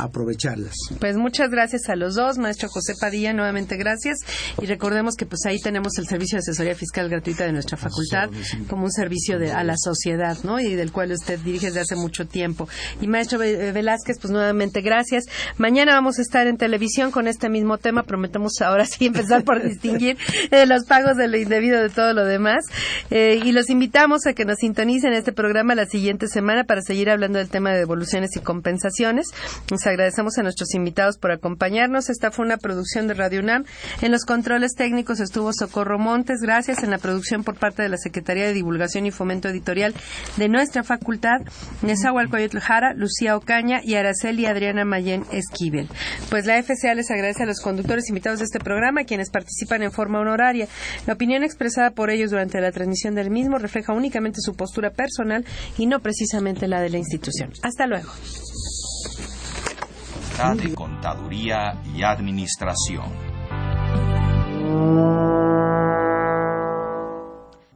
aprovecharlas. Pues muchas gracias a los dos, maestro José Padilla, nuevamente gracias. Y recordemos que pues ahí tenemos el servicio de asesoría fiscal gratuita de nuestra facultad como un servicio de, a la sociedad, ¿no? Y del cual usted dirige desde hace mucho tiempo. Y maestro Ve- Velázquez, pues nuevamente gracias. Mañana vamos a estar en televisión con este mismo tema. Prometemos ahora sí empezar por <laughs> distinguir eh, los pagos de lo indebido de todo lo demás. Eh, y los invitamos a que nos sintonicen este programa la siguiente semana para seguir hablando del tema de devoluciones y compensaciones. Nos agradecemos a nuestros invitados por acompañarnos. Esta fue una producción de Radio UNAM. En los controles técnicos estuvo Socorro Montes. Gracias en la producción por parte de la Secretaría de Divulgación y Fomento Editorial de nuestra facultad, Nezahualcóyotl Jara, Lucía Ocaña y Araceli Adriana Mayén Esquivel. Pues la FCA les agradece a los conductores invitados de este programa, quienes participan en forma honoraria. La opinión expresada por ellos durante la transmisión del mismo refleja únicamente su postura personal y no precisamente la de la institución. Hasta luego. De Contaduría y Administración.